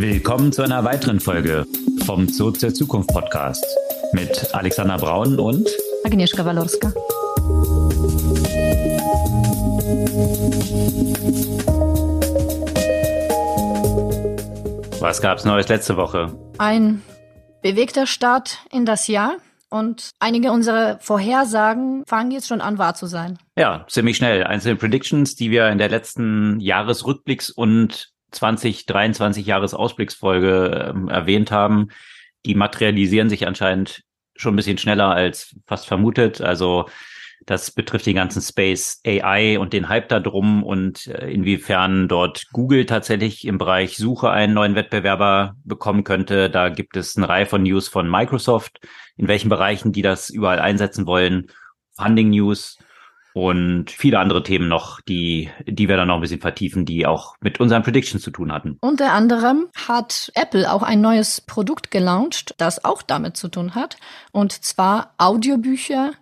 Willkommen zu einer weiteren Folge vom Zurück zur Zukunft Podcast mit Alexander Braun und Agnieszka Walorska. Was gab's Neues letzte Woche? Ein bewegter Start in das Jahr und einige unserer Vorhersagen fangen jetzt schon an wahr zu sein. Ja, ziemlich schnell. Einzelne Predictions, die wir in der letzten Jahresrückblicks- und 2023 Jahresausblicksfolge äh, erwähnt haben, die materialisieren sich anscheinend schon ein bisschen schneller als fast vermutet. Also das betrifft den ganzen Space AI und den Hype da drum und äh, inwiefern dort Google tatsächlich im Bereich Suche einen neuen Wettbewerber bekommen könnte. Da gibt es eine Reihe von News von Microsoft, in welchen Bereichen die das überall einsetzen wollen. Funding News und viele andere Themen noch, die, die wir dann noch ein bisschen vertiefen, die auch mit unseren Predictions zu tun hatten. Unter anderem hat Apple auch ein neues Produkt gelauncht, das auch damit zu tun hat. Und zwar Audiobücher,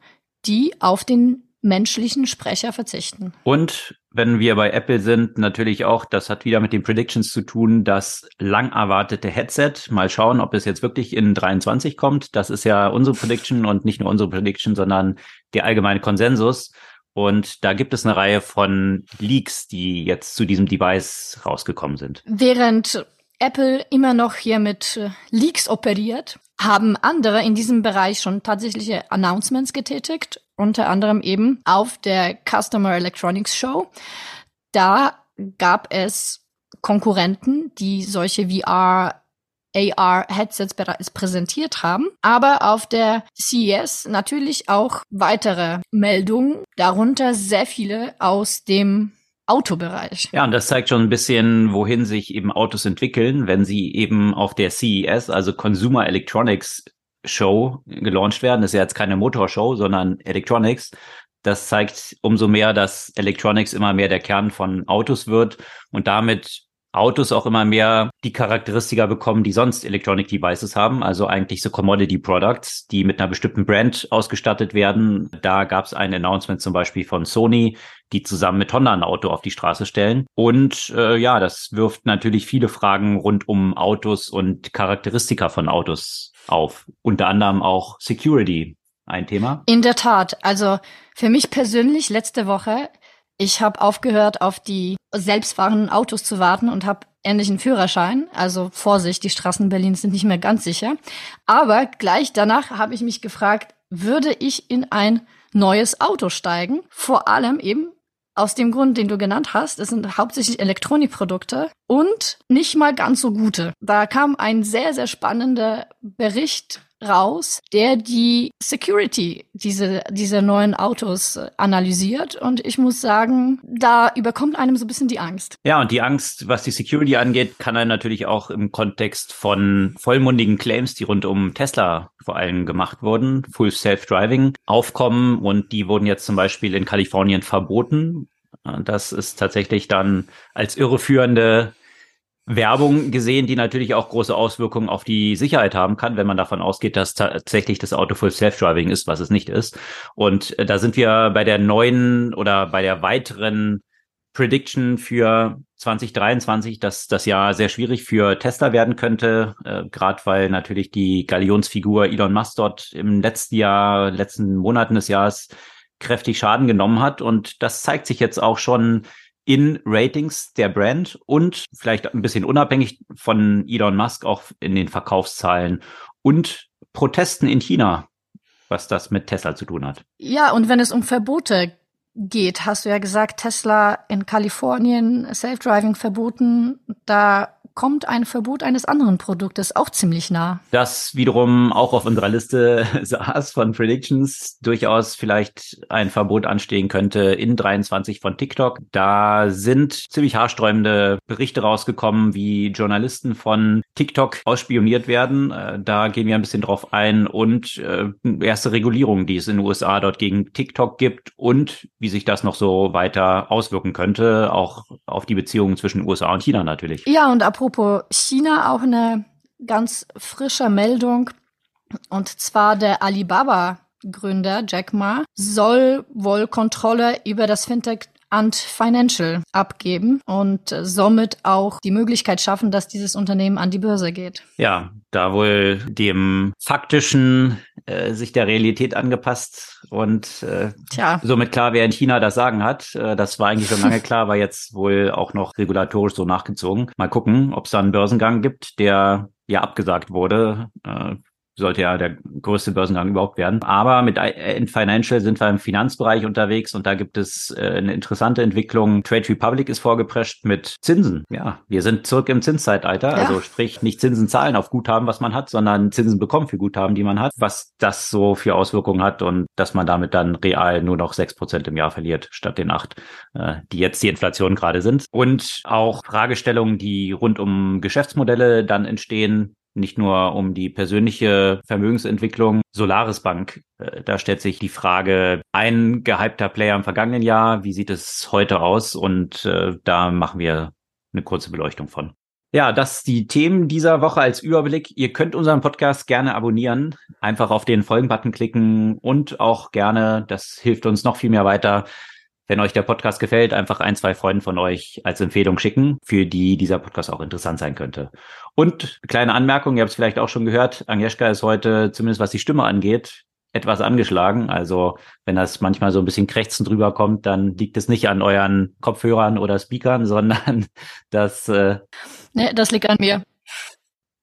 die auf den menschlichen Sprecher verzichten. Und wenn wir bei Apple sind, natürlich auch, das hat wieder mit den Predictions zu tun, das lang erwartete Headset. Mal schauen, ob es jetzt wirklich in 23 kommt. Das ist ja unsere Prediction und nicht nur unsere Prediction, sondern der allgemeine Konsensus. Und da gibt es eine Reihe von Leaks, die jetzt zu diesem Device rausgekommen sind. Während Apple immer noch hier mit äh, Leaks operiert, haben andere in diesem Bereich schon tatsächliche Announcements getätigt, unter anderem eben auf der Customer Electronics Show. Da gab es Konkurrenten, die solche VR AR-Headsets bereits präsentiert haben, aber auf der CES natürlich auch weitere Meldungen, darunter sehr viele aus dem Autobereich. Ja, und das zeigt schon ein bisschen, wohin sich eben Autos entwickeln, wenn sie eben auf der CES, also Consumer Electronics Show, gelauncht werden. Das ist ja jetzt keine Motorshow, sondern Electronics. Das zeigt umso mehr, dass Electronics immer mehr der Kern von Autos wird und damit Autos auch immer mehr die Charakteristika bekommen, die sonst Electronic Devices haben, also eigentlich so Commodity Products, die mit einer bestimmten Brand ausgestattet werden. Da gab es ein Announcement zum Beispiel von Sony, die zusammen mit Honda ein Auto auf die Straße stellen. Und äh, ja, das wirft natürlich viele Fragen rund um Autos und Charakteristika von Autos auf. Unter anderem auch Security ein Thema. In der Tat. Also für mich persönlich letzte Woche ich habe aufgehört, auf die selbstfahrenden Autos zu warten und habe endlich einen Führerschein. Also Vorsicht, die Straßen Berlins sind nicht mehr ganz sicher. Aber gleich danach habe ich mich gefragt, würde ich in ein neues Auto steigen? Vor allem eben aus dem Grund, den du genannt hast. Es sind hauptsächlich Elektronikprodukte und nicht mal ganz so gute. Da kam ein sehr, sehr spannender Bericht raus, der die Security diese, dieser neuen Autos äh, analysiert. Und ich muss sagen, da überkommt einem so ein bisschen die Angst. Ja, und die Angst, was die Security angeht, kann dann natürlich auch im Kontext von vollmundigen Claims, die rund um Tesla vor allem gemacht wurden, Full Self-Driving, aufkommen. Und die wurden jetzt zum Beispiel in Kalifornien verboten. Das ist tatsächlich dann als irreführende Werbung gesehen, die natürlich auch große Auswirkungen auf die Sicherheit haben kann, wenn man davon ausgeht, dass tatsächlich das Auto Full Self-Driving ist, was es nicht ist. Und äh, da sind wir bei der neuen oder bei der weiteren Prediction für 2023, dass das Jahr sehr schwierig für Tesla werden könnte, äh, gerade weil natürlich die Galionsfigur Elon Musk dort im letzten Jahr, letzten Monaten des Jahres kräftig Schaden genommen hat. Und das zeigt sich jetzt auch schon in Ratings der Brand und vielleicht ein bisschen unabhängig von Elon Musk auch in den Verkaufszahlen und Protesten in China, was das mit Tesla zu tun hat. Ja, und wenn es um Verbote geht, hast du ja gesagt, Tesla in Kalifornien, Self-Driving verboten, da kommt ein Verbot eines anderen Produktes auch ziemlich nah. Das wiederum auch auf unserer Liste saß von Predictions durchaus vielleicht ein Verbot anstehen könnte in 23 von TikTok. Da sind ziemlich haarsträubende Berichte rausgekommen, wie Journalisten von TikTok ausspioniert werden. Äh, da gehen wir ein bisschen drauf ein und äh, erste Regulierungen, die es in den USA dort gegen TikTok gibt und wie sich das noch so weiter auswirken könnte, auch auf die Beziehungen zwischen USA und China natürlich. Ja, und apropos Apropos China auch eine ganz frische Meldung. Und zwar der Alibaba Gründer Jack Ma soll wohl Kontrolle über das Fintech Ant Financial abgeben und somit auch die Möglichkeit schaffen, dass dieses Unternehmen an die Börse geht. Ja, da wohl dem faktischen äh, sich der Realität angepasst und äh, Tja. somit klar, wer in China das Sagen hat. Äh, das war eigentlich schon lange klar, war jetzt wohl auch noch regulatorisch so nachgezogen. Mal gucken, ob es da einen Börsengang gibt, der ja abgesagt wurde. Äh, sollte ja der größte Börsengang überhaupt werden. Aber mit in Financial sind wir im Finanzbereich unterwegs und da gibt es äh, eine interessante Entwicklung. Trade Republic ist vorgeprescht mit Zinsen. Ja, wir sind zurück im Zinszeitalter. Ja. Also sprich nicht Zinsen zahlen auf Guthaben, was man hat, sondern Zinsen bekommen für Guthaben, die man hat. Was das so für Auswirkungen hat und dass man damit dann real nur noch sechs Prozent im Jahr verliert statt den acht, äh, die jetzt die Inflation gerade sind. Und auch Fragestellungen, die rund um Geschäftsmodelle dann entstehen nicht nur um die persönliche Vermögensentwicklung. Solaris Bank, äh, da stellt sich die Frage, ein gehypter Player im vergangenen Jahr, wie sieht es heute aus? Und äh, da machen wir eine kurze Beleuchtung von. Ja, das die Themen dieser Woche als Überblick. Ihr könnt unseren Podcast gerne abonnieren, einfach auf den Folgen-Button klicken und auch gerne, das hilft uns noch viel mehr weiter, wenn euch der Podcast gefällt, einfach ein, zwei Freunden von euch als Empfehlung schicken, für die dieser Podcast auch interessant sein könnte. Und kleine Anmerkung, ihr habt es vielleicht auch schon gehört, Agnieszka ist heute, zumindest was die Stimme angeht, etwas angeschlagen. Also wenn das manchmal so ein bisschen krächzend drüber kommt, dann liegt es nicht an euren Kopfhörern oder Speakern, sondern das... Äh, nee, das liegt an mir.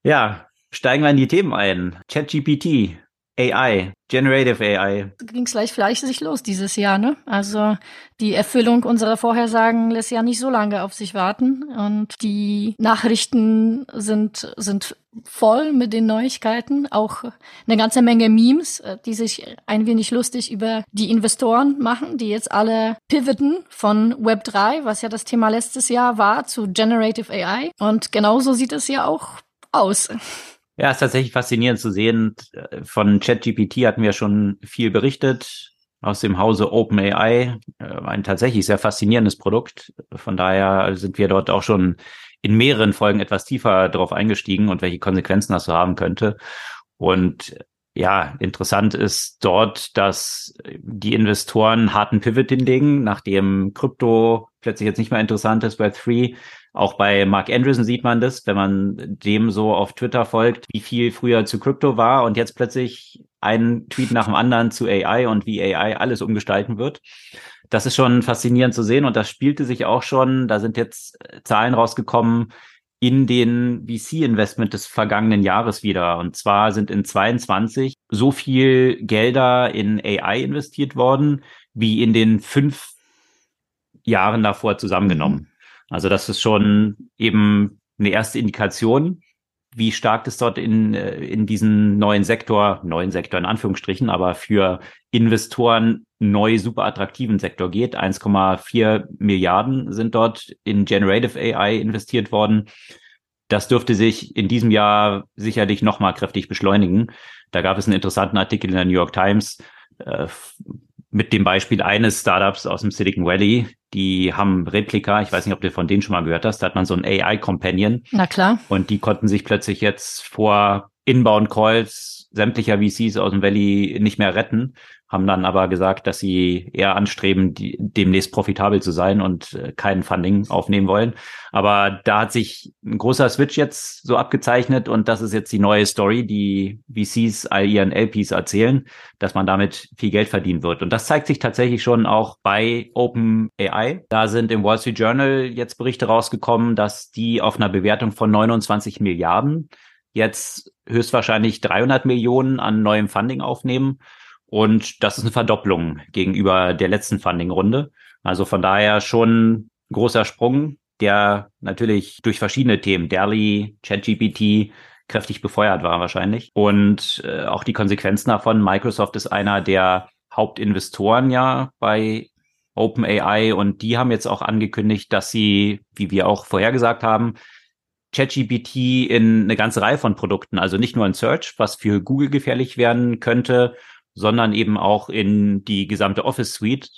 Ja, steigen wir in die Themen ein. ChatGPT, AI, Generative AI. Ging es gleich fleißig los dieses Jahr, ne? Also die Erfüllung unserer Vorhersagen lässt ja nicht so lange auf sich warten und die Nachrichten sind sind voll mit den Neuigkeiten, auch eine ganze Menge Memes, äh, die sich ein wenig lustig über die Investoren machen, die jetzt alle pivoten von Web 3, was ja das Thema letztes Jahr war, zu Generative AI und genauso sieht es ja auch aus. Ja, ist tatsächlich faszinierend zu sehen. Von ChatGPT hatten wir schon viel berichtet aus dem Hause OpenAI. Äh, ein tatsächlich sehr faszinierendes Produkt. Von daher sind wir dort auch schon in mehreren Folgen etwas tiefer darauf eingestiegen und welche Konsequenzen das so haben könnte. Und ja, interessant ist dort, dass die Investoren harten Pivot hinlegen, nachdem Krypto plötzlich jetzt nicht mehr interessant ist, Web3 auch bei Mark Andreessen sieht man das, wenn man dem so auf Twitter folgt, wie viel früher zu Krypto war und jetzt plötzlich ein Tweet nach dem anderen zu AI und wie AI alles umgestalten wird. Das ist schon faszinierend zu sehen und das spielte sich auch schon, da sind jetzt Zahlen rausgekommen, in den VC-Investment des vergangenen Jahres wieder. Und zwar sind in 22 so viel Gelder in AI investiert worden, wie in den fünf Jahren davor zusammengenommen. Also das ist schon eben eine erste Indikation, wie stark es dort in, äh, in diesen neuen Sektor, neuen Sektor in Anführungsstrichen, aber für Investoren neu super attraktiven Sektor geht. 1,4 Milliarden sind dort in Generative AI investiert worden. Das dürfte sich in diesem Jahr sicherlich nochmal kräftig beschleunigen. Da gab es einen interessanten Artikel in der New York Times, äh, mit dem Beispiel eines Startups aus dem Silicon Valley. Die haben Replika, ich weiß nicht, ob du von denen schon mal gehört hast, da hat man so ein AI-Companion. Na klar. Und die konnten sich plötzlich jetzt vor Inbound Calls sämtlicher VCs aus dem Valley nicht mehr retten, haben dann aber gesagt, dass sie eher anstreben, die, demnächst profitabel zu sein und äh, kein Funding aufnehmen wollen. Aber da hat sich ein großer Switch jetzt so abgezeichnet und das ist jetzt die neue Story, die VCs all ihren LPs erzählen, dass man damit viel Geld verdienen wird. Und das zeigt sich tatsächlich schon auch bei OpenAI. Da sind im Wall Street Journal jetzt Berichte rausgekommen, dass die auf einer Bewertung von 29 Milliarden jetzt höchstwahrscheinlich 300 Millionen an neuem Funding aufnehmen. Und das ist eine Verdopplung gegenüber der letzten Funding-Runde. Also von daher schon großer Sprung, der natürlich durch verschiedene Themen, DALI, ChatGPT, kräftig befeuert war wahrscheinlich. Und äh, auch die Konsequenzen davon. Microsoft ist einer der Hauptinvestoren ja bei OpenAI und die haben jetzt auch angekündigt, dass sie, wie wir auch vorhergesagt haben, ChatGPT in eine ganze Reihe von Produkten, also nicht nur in Search, was für Google gefährlich werden könnte, sondern eben auch in die gesamte Office Suite,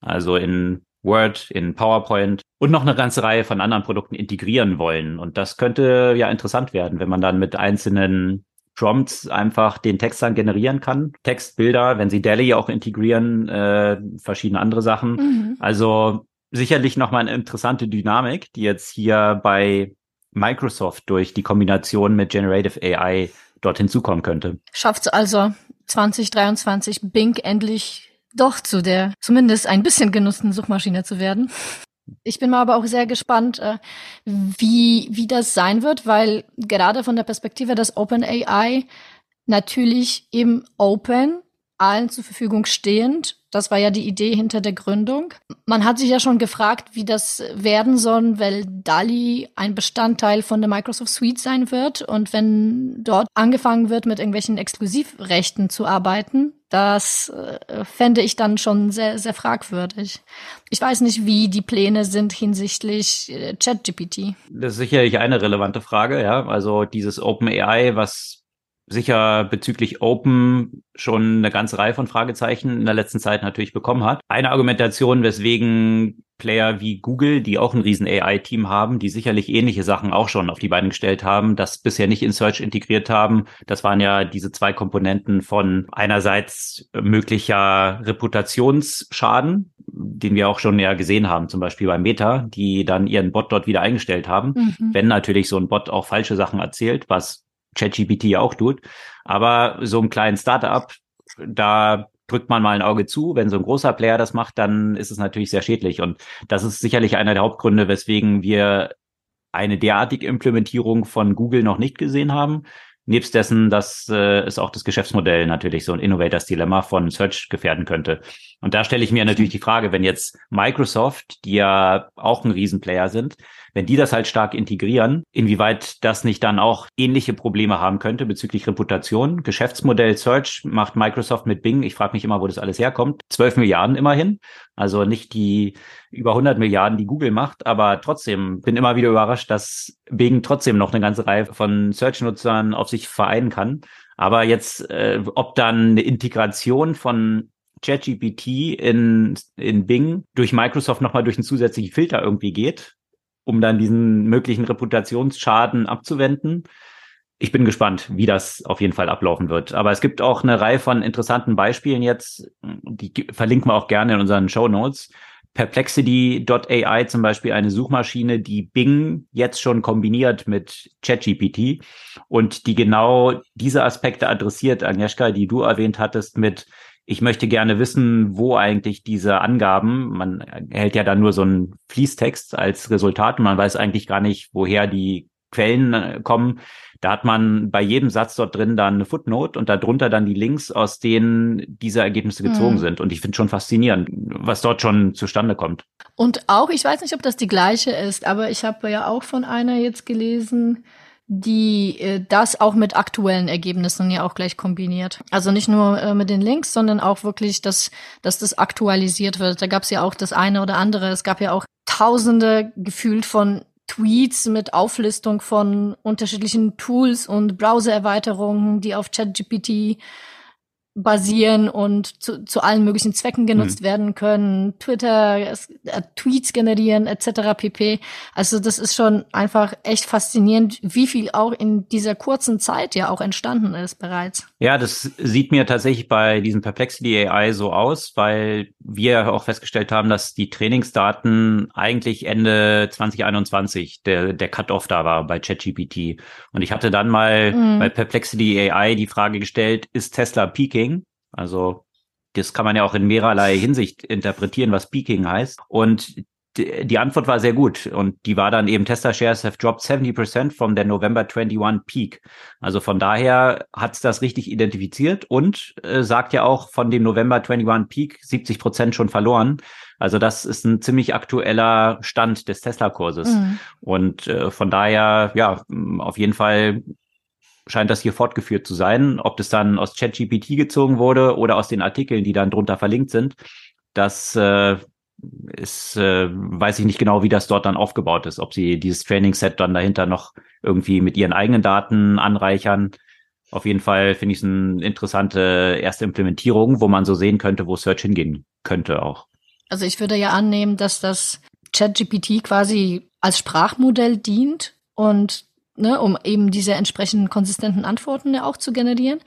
also in Word, in PowerPoint und noch eine ganze Reihe von anderen Produkten integrieren wollen. Und das könnte ja interessant werden, wenn man dann mit einzelnen Prompts einfach den Text dann generieren kann. Textbilder, wenn sie DALI auch integrieren, äh, verschiedene andere Sachen. Mhm. Also sicherlich nochmal eine interessante Dynamik, die jetzt hier bei Microsoft durch die Kombination mit Generative AI dort hinzukommen könnte. Schafft also 2023 Bing endlich doch zu der zumindest ein bisschen genutzten Suchmaschine zu werden. Ich bin mal aber auch sehr gespannt, äh, wie, wie das sein wird, weil gerade von der Perspektive des OpenAI natürlich eben open, allen zur Verfügung stehend. Das war ja die Idee hinter der Gründung. Man hat sich ja schon gefragt, wie das werden soll, weil DALI ein Bestandteil von der Microsoft Suite sein wird. Und wenn dort angefangen wird, mit irgendwelchen Exklusivrechten zu arbeiten, das äh, fände ich dann schon sehr, sehr fragwürdig. Ich weiß nicht, wie die Pläne sind hinsichtlich äh, ChatGPT. Das ist sicherlich eine relevante Frage, ja. Also dieses OpenAI, was sicher bezüglich Open schon eine ganze Reihe von Fragezeichen in der letzten Zeit natürlich bekommen hat. Eine Argumentation, weswegen Player wie Google, die auch ein riesen AI-Team haben, die sicherlich ähnliche Sachen auch schon auf die Beine gestellt haben, das bisher nicht in Search integriert haben. Das waren ja diese zwei Komponenten von einerseits möglicher Reputationsschaden, den wir auch schon ja gesehen haben, zum Beispiel bei Meta, die dann ihren Bot dort wieder eingestellt haben. Mhm. Wenn natürlich so ein Bot auch falsche Sachen erzählt, was ChatGPT ja auch tut. Aber so einem kleinen Startup, da drückt man mal ein Auge zu. Wenn so ein großer Player das macht, dann ist es natürlich sehr schädlich. Und das ist sicherlich einer der Hauptgründe, weswegen wir eine derartige Implementierung von Google noch nicht gesehen haben. Nebst dessen, dass äh, es auch das Geschäftsmodell natürlich so ein Innovators Dilemma von Search gefährden könnte. Und da stelle ich mir natürlich die Frage, wenn jetzt Microsoft, die ja auch ein Riesenplayer sind, wenn die das halt stark integrieren, inwieweit das nicht dann auch ähnliche Probleme haben könnte bezüglich Reputation. Geschäftsmodell Search macht Microsoft mit Bing. Ich frage mich immer, wo das alles herkommt. 12 Milliarden immerhin. Also nicht die über 100 Milliarden, die Google macht, aber trotzdem bin immer wieder überrascht, dass Bing trotzdem noch eine ganze Reihe von Search-Nutzern auf sich vereinen kann. Aber jetzt, äh, ob dann eine Integration von ChatGPT in, in Bing durch Microsoft nochmal durch einen zusätzlichen Filter irgendwie geht, um dann diesen möglichen Reputationsschaden abzuwenden. Ich bin gespannt, wie das auf jeden Fall ablaufen wird. Aber es gibt auch eine Reihe von interessanten Beispielen jetzt, die verlinken wir auch gerne in unseren Show Notes. Perplexity.ai zum Beispiel eine Suchmaschine, die Bing jetzt schon kombiniert mit ChatGPT und die genau diese Aspekte adressiert, Agnieszka, die du erwähnt hattest mit ich möchte gerne wissen, wo eigentlich diese Angaben, man erhält ja dann nur so einen Fließtext als Resultat und man weiß eigentlich gar nicht, woher die Quellen äh, kommen. Da hat man bei jedem Satz dort drin dann eine Footnote und darunter dann die Links, aus denen diese Ergebnisse gezogen mhm. sind. Und ich finde schon faszinierend, was dort schon zustande kommt. Und auch, ich weiß nicht, ob das die gleiche ist, aber ich habe ja auch von einer jetzt gelesen, die äh, das auch mit aktuellen Ergebnissen ja auch gleich kombiniert. Also nicht nur äh, mit den Links, sondern auch wirklich, dass, dass das aktualisiert wird. Da gab es ja auch das eine oder andere. Es gab ja auch Tausende gefühlt von Tweets mit Auflistung von unterschiedlichen Tools und Browser-Erweiterungen, die auf ChatGPT basieren und zu, zu allen möglichen Zwecken genutzt mhm. werden können, Twitter, äh, Tweets generieren etc. pp. Also das ist schon einfach echt faszinierend, wie viel auch in dieser kurzen Zeit ja auch entstanden ist bereits. Ja, das sieht mir tatsächlich bei diesem Perplexity AI so aus, weil wir auch festgestellt haben, dass die Trainingsdaten eigentlich Ende 2021 der, der Cut-off da war bei ChatGPT. Und ich hatte dann mal mhm. bei Perplexity AI die Frage gestellt, ist Tesla peaking? Also das kann man ja auch in mehrerlei Hinsicht interpretieren, was Peaking heißt. Und die Antwort war sehr gut und die war dann eben Tesla Shares have dropped 70% from the November 21 Peak. Also von daher hat es das richtig identifiziert und äh, sagt ja auch von dem November 21 Peak 70% schon verloren. Also das ist ein ziemlich aktueller Stand des Tesla-Kurses. Mhm. Und äh, von daher, ja, auf jeden Fall scheint das hier fortgeführt zu sein. Ob das dann aus ChatGPT gezogen wurde oder aus den Artikeln, die dann drunter verlinkt sind, das äh, ist, äh, weiß ich nicht genau, wie das dort dann aufgebaut ist. Ob sie dieses Training-Set dann dahinter noch irgendwie mit ihren eigenen Daten anreichern. Auf jeden Fall finde ich es eine interessante erste Implementierung, wo man so sehen könnte, wo Search hingehen könnte auch. Also ich würde ja annehmen, dass das ChatGPT quasi als Sprachmodell dient und ne, um eben diese entsprechenden konsistenten Antworten ja auch zu generieren,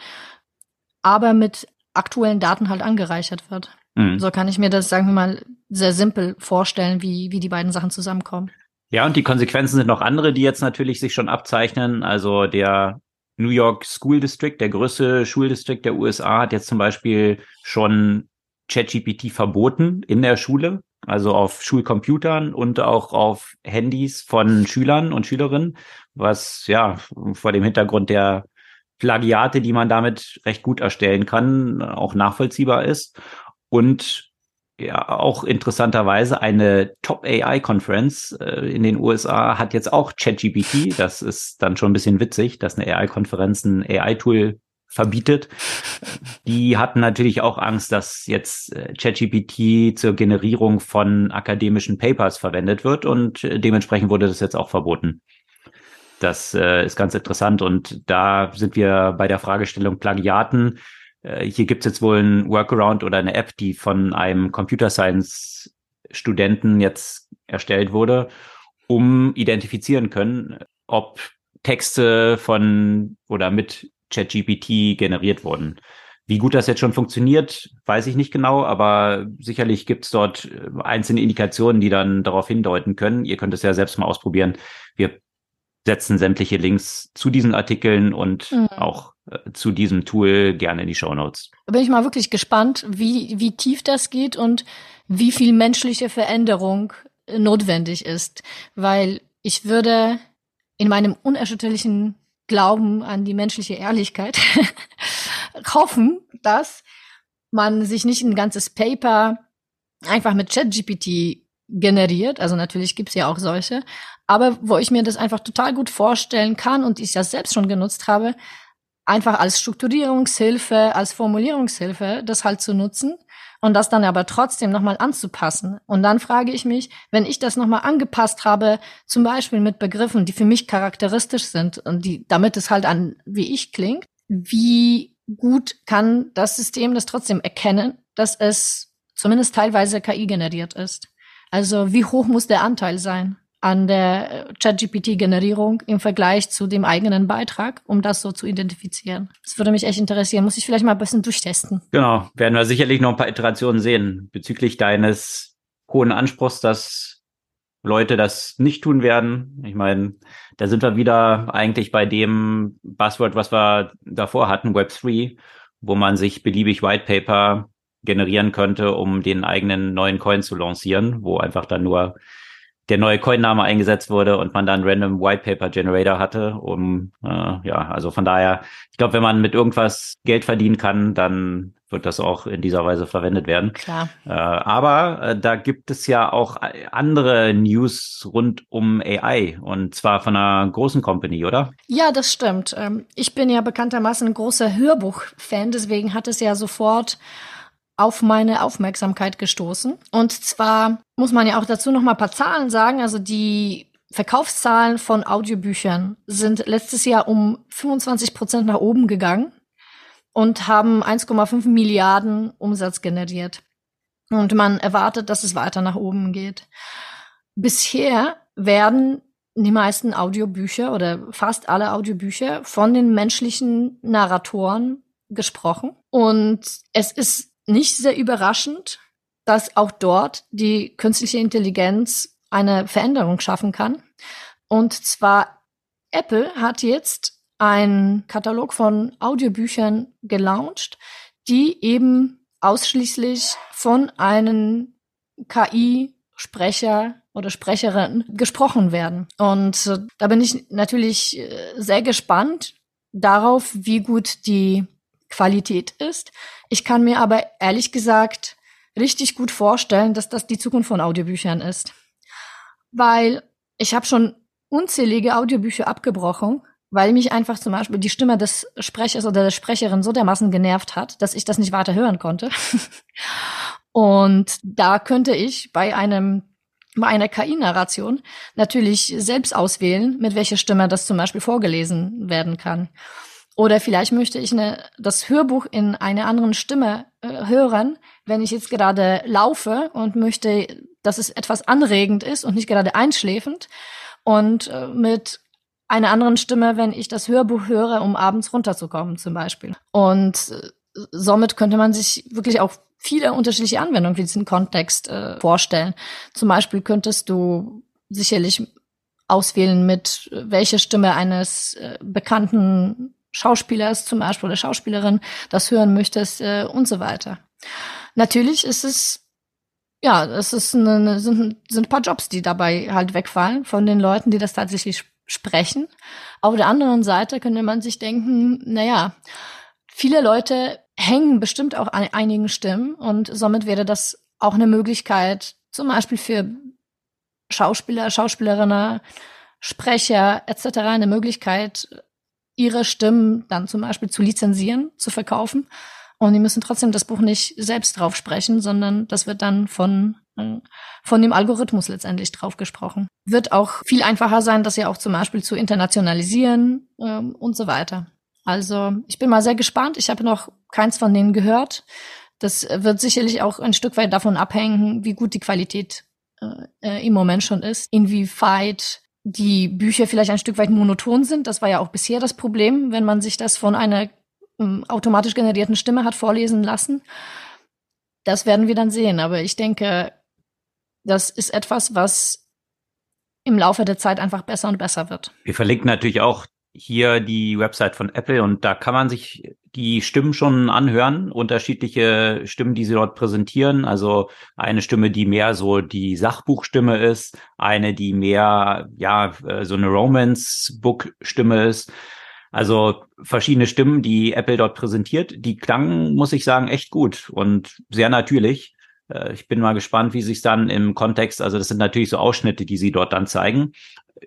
aber mit aktuellen Daten halt angereichert wird. Mhm. So kann ich mir das, sagen wir mal, sehr simpel vorstellen, wie, wie die beiden Sachen zusammenkommen. Ja, und die Konsequenzen sind noch andere, die jetzt natürlich sich schon abzeichnen. Also der New York School District, der größte Schuldistrikt der USA, hat jetzt zum Beispiel schon ChatGPT verboten in der Schule, also auf Schulcomputern und auch auf Handys von Schülern und Schülerinnen, was ja vor dem Hintergrund der Plagiate, die man damit recht gut erstellen kann, auch nachvollziehbar ist. Und ja, auch interessanterweise eine Top AI Conference äh, in den USA hat jetzt auch ChatGPT. Das ist dann schon ein bisschen witzig, dass eine AI Konferenz ein AI Tool verbietet. Die hatten natürlich auch Angst, dass jetzt äh, ChatGPT zur Generierung von akademischen Papers verwendet wird und äh, dementsprechend wurde das jetzt auch verboten. Das äh, ist ganz interessant und da sind wir bei der Fragestellung Plagiaten. Äh, hier gibt es jetzt wohl ein Workaround oder eine App, die von einem Computer Science Studenten jetzt erstellt wurde, um identifizieren können, ob Texte von oder mit ChatGPT generiert wurden. Wie gut das jetzt schon funktioniert, weiß ich nicht genau, aber sicherlich gibt es dort einzelne Indikationen, die dann darauf hindeuten können. Ihr könnt es ja selbst mal ausprobieren. Wir setzen sämtliche Links zu diesen Artikeln und mhm. auch äh, zu diesem Tool gerne in die Show Notes. Bin ich mal wirklich gespannt, wie, wie tief das geht und wie viel menschliche Veränderung notwendig ist. Weil ich würde in meinem unerschütterlichen Glauben an die menschliche Ehrlichkeit hoffen, dass man sich nicht ein ganzes Paper einfach mit ChatGPT generiert. Also natürlich gibt's ja auch solche. Aber wo ich mir das einfach total gut vorstellen kann und ich das selbst schon genutzt habe, einfach als Strukturierungshilfe, als Formulierungshilfe, das halt zu nutzen und das dann aber trotzdem nochmal anzupassen. Und dann frage ich mich, wenn ich das nochmal angepasst habe, zum Beispiel mit Begriffen, die für mich charakteristisch sind und die, damit es halt an, wie ich klingt, wie gut kann das System das trotzdem erkennen, dass es zumindest teilweise KI generiert ist? Also wie hoch muss der Anteil sein an der äh, ChatGPT-Generierung im Vergleich zu dem eigenen Beitrag, um das so zu identifizieren? Das würde mich echt interessieren. Muss ich vielleicht mal ein bisschen durchtesten. Genau, werden wir sicherlich noch ein paar Iterationen sehen bezüglich deines hohen Anspruchs, dass Leute das nicht tun werden. Ich meine, da sind wir wieder eigentlich bei dem Buzzword, was wir davor hatten, Web3, wo man sich beliebig White Paper generieren könnte, um den eigenen neuen Coin zu lancieren, wo einfach dann nur der neue Coin-Name eingesetzt wurde und man dann Random White Paper Generator hatte, um äh, ja, also von daher, ich glaube, wenn man mit irgendwas Geld verdienen kann, dann wird das auch in dieser Weise verwendet werden. Klar. Äh, aber äh, da gibt es ja auch andere News rund um AI und zwar von einer großen Company, oder? Ja, das stimmt. Ähm, ich bin ja bekanntermaßen ein großer Hörbuch-Fan, deswegen hat es ja sofort auf meine Aufmerksamkeit gestoßen. Und zwar muss man ja auch dazu noch mal ein paar Zahlen sagen. Also die Verkaufszahlen von Audiobüchern sind letztes Jahr um 25 Prozent nach oben gegangen und haben 1,5 Milliarden Umsatz generiert. Und man erwartet, dass es weiter nach oben geht. Bisher werden die meisten Audiobücher oder fast alle Audiobücher von den menschlichen Narratoren gesprochen. Und es ist nicht sehr überraschend, dass auch dort die künstliche Intelligenz eine Veränderung schaffen kann. Und zwar Apple hat jetzt einen Katalog von Audiobüchern gelauncht, die eben ausschließlich von einem KI-Sprecher oder Sprecherin gesprochen werden. Und äh, da bin ich natürlich äh, sehr gespannt darauf, wie gut die Qualität ist. Ich kann mir aber ehrlich gesagt richtig gut vorstellen, dass das die Zukunft von Audiobüchern ist. Weil ich habe schon unzählige Audiobücher abgebrochen, weil mich einfach zum Beispiel die Stimme des Sprechers oder der Sprecherin so dermaßen genervt hat, dass ich das nicht weiter hören konnte. Und da könnte ich bei einem bei einer KI-Narration natürlich selbst auswählen, mit welcher Stimme das zum Beispiel vorgelesen werden kann. Oder vielleicht möchte ich eine, das Hörbuch in einer anderen Stimme äh, hören, wenn ich jetzt gerade laufe und möchte, dass es etwas anregend ist und nicht gerade einschläfend. Und äh, mit einer anderen Stimme, wenn ich das Hörbuch höre, um abends runterzukommen zum Beispiel. Und äh, somit könnte man sich wirklich auch viele unterschiedliche Anwendungen für diesen Kontext äh, vorstellen. Zum Beispiel könntest du sicherlich auswählen, mit welcher Stimme eines äh, bekannten Schauspielers zum Beispiel oder Schauspielerin das hören möchtest äh, und so weiter. Natürlich ist es ja, es ist eine, sind, sind ein paar Jobs, die dabei halt wegfallen von den Leuten, die das tatsächlich sprechen. Auf der anderen Seite könnte man sich denken, naja, viele Leute hängen bestimmt auch an einigen Stimmen und somit wäre das auch eine Möglichkeit, zum Beispiel für Schauspieler, Schauspielerinnen, Sprecher etc. eine Möglichkeit, ihre Stimmen dann zum Beispiel zu lizenzieren, zu verkaufen. Und die müssen trotzdem das Buch nicht selbst drauf sprechen, sondern das wird dann von, äh, von dem Algorithmus letztendlich drauf gesprochen. Wird auch viel einfacher sein, das ja auch zum Beispiel zu internationalisieren ähm, und so weiter. Also ich bin mal sehr gespannt. Ich habe noch keins von denen gehört. Das wird sicherlich auch ein Stück weit davon abhängen, wie gut die Qualität äh, äh, im Moment schon ist, inwieweit die Bücher vielleicht ein Stück weit monoton sind. Das war ja auch bisher das Problem, wenn man sich das von einer ähm, automatisch generierten Stimme hat vorlesen lassen. Das werden wir dann sehen. Aber ich denke, das ist etwas, was im Laufe der Zeit einfach besser und besser wird. Wir verlinken natürlich auch hier die Website von Apple und da kann man sich die Stimmen schon anhören, unterschiedliche Stimmen, die sie dort präsentieren. Also eine Stimme, die mehr so die Sachbuchstimme ist, eine, die mehr, ja, äh, so eine Romance-Book-Stimme ist. Also verschiedene Stimmen, die Apple dort präsentiert, die klangen, muss ich sagen, echt gut und sehr natürlich. Äh, ich bin mal gespannt, wie sich dann im Kontext, also das sind natürlich so Ausschnitte, die sie dort dann zeigen,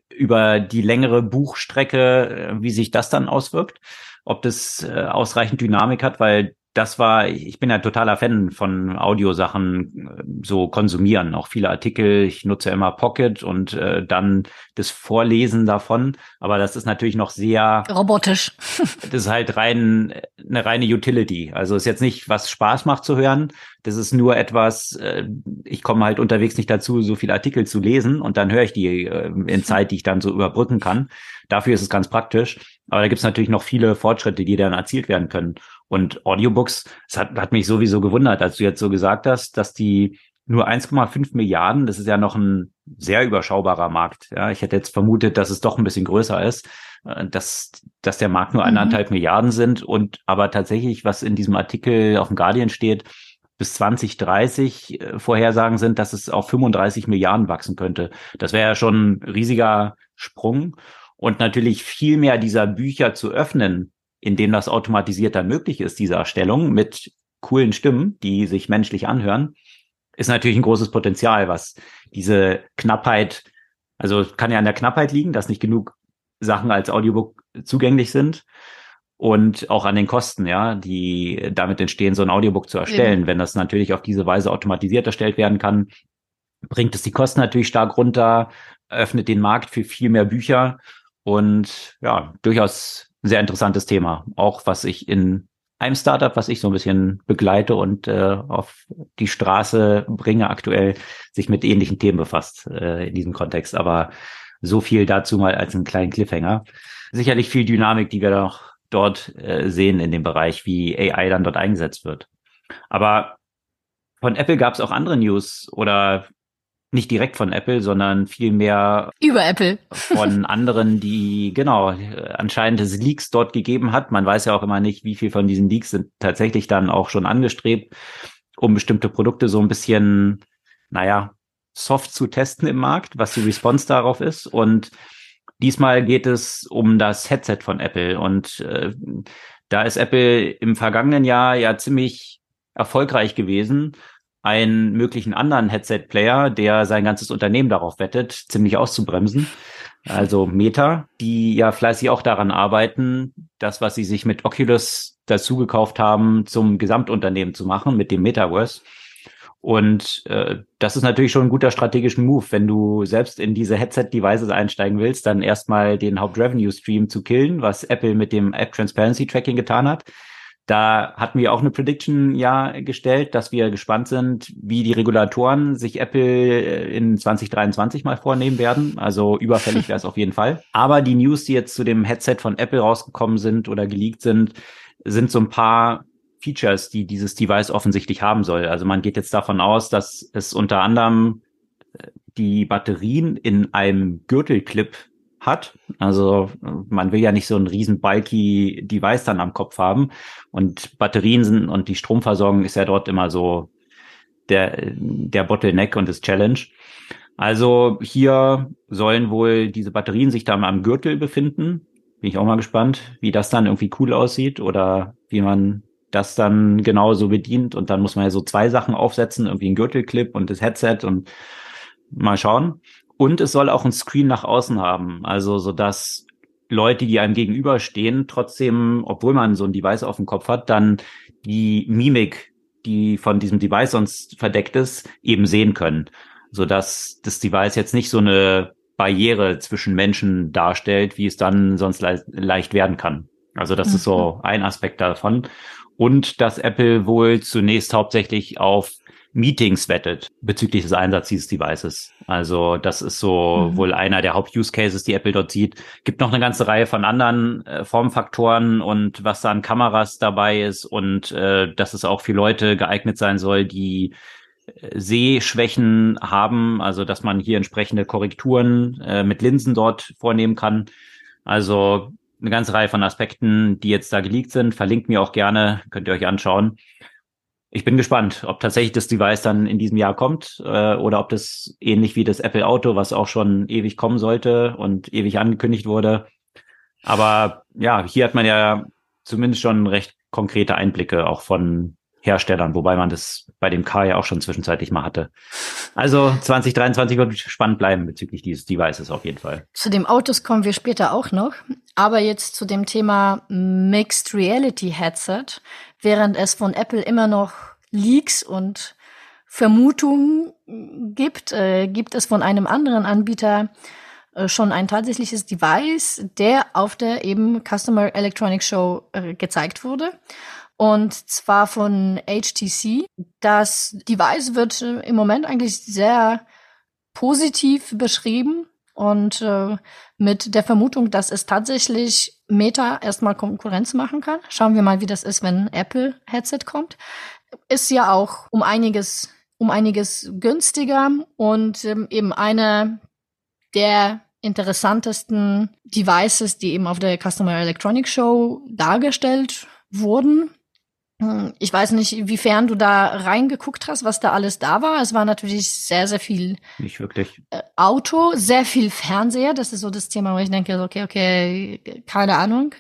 über die längere Buchstrecke, äh, wie sich das dann auswirkt, ob das äh, ausreichend Dynamik hat, weil das war, ich bin ja totaler Fan von Audiosachen äh, so konsumieren, auch viele Artikel. Ich nutze immer Pocket und äh, dann das Vorlesen davon. Aber das ist natürlich noch sehr robotisch. das ist halt rein eine reine Utility. Also ist jetzt nicht, was Spaß macht zu hören. Das ist nur etwas, äh, ich komme halt unterwegs nicht dazu, so viele Artikel zu lesen und dann höre ich die äh, in Zeit, die ich dann so überbrücken kann. Dafür ist es ganz praktisch. Aber da gibt es natürlich noch viele Fortschritte, die dann erzielt werden können. Und Audiobooks, es hat, hat mich sowieso gewundert, als du jetzt so gesagt hast, dass die nur 1,5 Milliarden, das ist ja noch ein sehr überschaubarer Markt. Ja, ich hätte jetzt vermutet, dass es doch ein bisschen größer ist, äh, dass, dass der Markt nur mhm. eineinhalb Milliarden sind und aber tatsächlich, was in diesem Artikel auf dem Guardian steht, bis 2030 äh, Vorhersagen sind, dass es auf 35 Milliarden wachsen könnte. Das wäre ja schon ein riesiger Sprung. Und natürlich viel mehr dieser Bücher zu öffnen, in dem das automatisiert dann möglich ist, diese Erstellung mit coolen Stimmen, die sich menschlich anhören, ist natürlich ein großes Potenzial, was diese Knappheit, also kann ja an der Knappheit liegen, dass nicht genug Sachen als Audiobook zugänglich sind und auch an den Kosten, ja, die damit entstehen, so ein Audiobook zu erstellen. Ja. Wenn das natürlich auf diese Weise automatisiert erstellt werden kann, bringt es die Kosten natürlich stark runter, öffnet den Markt für viel mehr Bücher und ja, durchaus sehr interessantes Thema. Auch was ich in einem Startup, was ich so ein bisschen begleite und äh, auf die Straße bringe aktuell, sich mit ähnlichen Themen befasst äh, in diesem Kontext. Aber so viel dazu mal als einen kleinen Cliffhanger. Sicherlich viel Dynamik, die wir noch dort äh, sehen in dem Bereich, wie AI dann dort eingesetzt wird. Aber von Apple gab es auch andere News oder nicht direkt von Apple, sondern vielmehr über Apple von anderen, die genau anscheinend es Leaks dort gegeben hat. Man weiß ja auch immer nicht, wie viel von diesen Leaks sind tatsächlich dann auch schon angestrebt, um bestimmte Produkte so ein bisschen, naja, soft zu testen im Markt, was die Response darauf ist. Und diesmal geht es um das Headset von Apple. Und äh, da ist Apple im vergangenen Jahr ja ziemlich erfolgreich gewesen einen möglichen anderen Headset-Player, der sein ganzes Unternehmen darauf wettet, ziemlich auszubremsen. Also Meta, die ja fleißig auch daran arbeiten, das, was sie sich mit Oculus dazu gekauft haben, zum Gesamtunternehmen zu machen, mit dem Metaverse. Und äh, das ist natürlich schon ein guter strategischer Move, wenn du selbst in diese Headset-Devices einsteigen willst, dann erstmal den Haupt-Revenue-Stream zu killen, was Apple mit dem App Transparency Tracking getan hat. Da hatten wir auch eine Prediction ja gestellt, dass wir gespannt sind, wie die Regulatoren sich Apple äh, in 2023 mal vornehmen werden. Also überfällig wäre es auf jeden Fall. Aber die News, die jetzt zu dem Headset von Apple rausgekommen sind oder geleakt sind, sind so ein paar Features, die dieses Device offensichtlich haben soll. Also man geht jetzt davon aus, dass es unter anderem äh, die Batterien in einem Gürtelclip hat. Also man will ja nicht so ein riesen bulky Device dann am Kopf haben. Und Batterien sind und die Stromversorgung ist ja dort immer so der, der Bottleneck und das Challenge. Also hier sollen wohl diese Batterien sich da mal am Gürtel befinden. Bin ich auch mal gespannt, wie das dann irgendwie cool aussieht oder wie man das dann genauso bedient. Und dann muss man ja so zwei Sachen aufsetzen, irgendwie ein Gürtelclip und das Headset und mal schauen. Und es soll auch ein Screen nach außen haben, also so dass Leute, die einem gegenüberstehen, trotzdem, obwohl man so ein Device auf dem Kopf hat, dann die Mimik, die von diesem Device sonst verdeckt ist, eben sehen können, so dass das Device jetzt nicht so eine Barriere zwischen Menschen darstellt, wie es dann sonst le leicht werden kann. Also das mhm. ist so ein Aspekt davon. Und dass Apple wohl zunächst hauptsächlich auf Meetings wettet bezüglich des Einsatzes dieses Devices. Also das ist so mhm. wohl einer der Haupt-Use-Cases, die Apple dort sieht. Gibt noch eine ganze Reihe von anderen äh, Formfaktoren und was da an Kameras dabei ist und äh, dass es auch für Leute geeignet sein soll, die äh, Sehschwächen haben, also dass man hier entsprechende Korrekturen äh, mit Linsen dort vornehmen kann. Also eine ganze Reihe von Aspekten, die jetzt da geleakt sind. Verlinkt mir auch gerne, könnt ihr euch anschauen ich bin gespannt, ob tatsächlich das Device dann in diesem Jahr kommt äh, oder ob das ähnlich wie das Apple Auto, was auch schon ewig kommen sollte und ewig angekündigt wurde. Aber ja, hier hat man ja zumindest schon recht konkrete Einblicke auch von Herstellern, wobei man das bei dem K ja auch schon zwischenzeitlich mal hatte. Also 2023 wird spannend bleiben bezüglich dieses Devices auf jeden Fall. Zu dem Autos kommen wir später auch noch. Aber jetzt zu dem Thema Mixed Reality Headset während es von Apple immer noch Leaks und Vermutungen gibt, äh, gibt es von einem anderen Anbieter äh, schon ein tatsächliches Device, der auf der eben Customer Electronics Show äh, gezeigt wurde. Und zwar von HTC. Das Device wird äh, im Moment eigentlich sehr positiv beschrieben und äh, mit der Vermutung, dass es tatsächlich Meta erstmal Konkurrenz machen kann. Schauen wir mal, wie das ist, wenn Apple Headset kommt. Ist ja auch um einiges um einiges günstiger und ähm, eben eine der interessantesten Devices, die eben auf der Customer Electronics Show dargestellt wurden. Hm, ich weiß nicht, inwiefern du da reingeguckt hast, was da alles da war. Es war natürlich sehr, sehr viel. Nicht wirklich. Äh, Auto, sehr viel Fernseher. Das ist so das Thema, wo ich denke, okay, okay, keine Ahnung,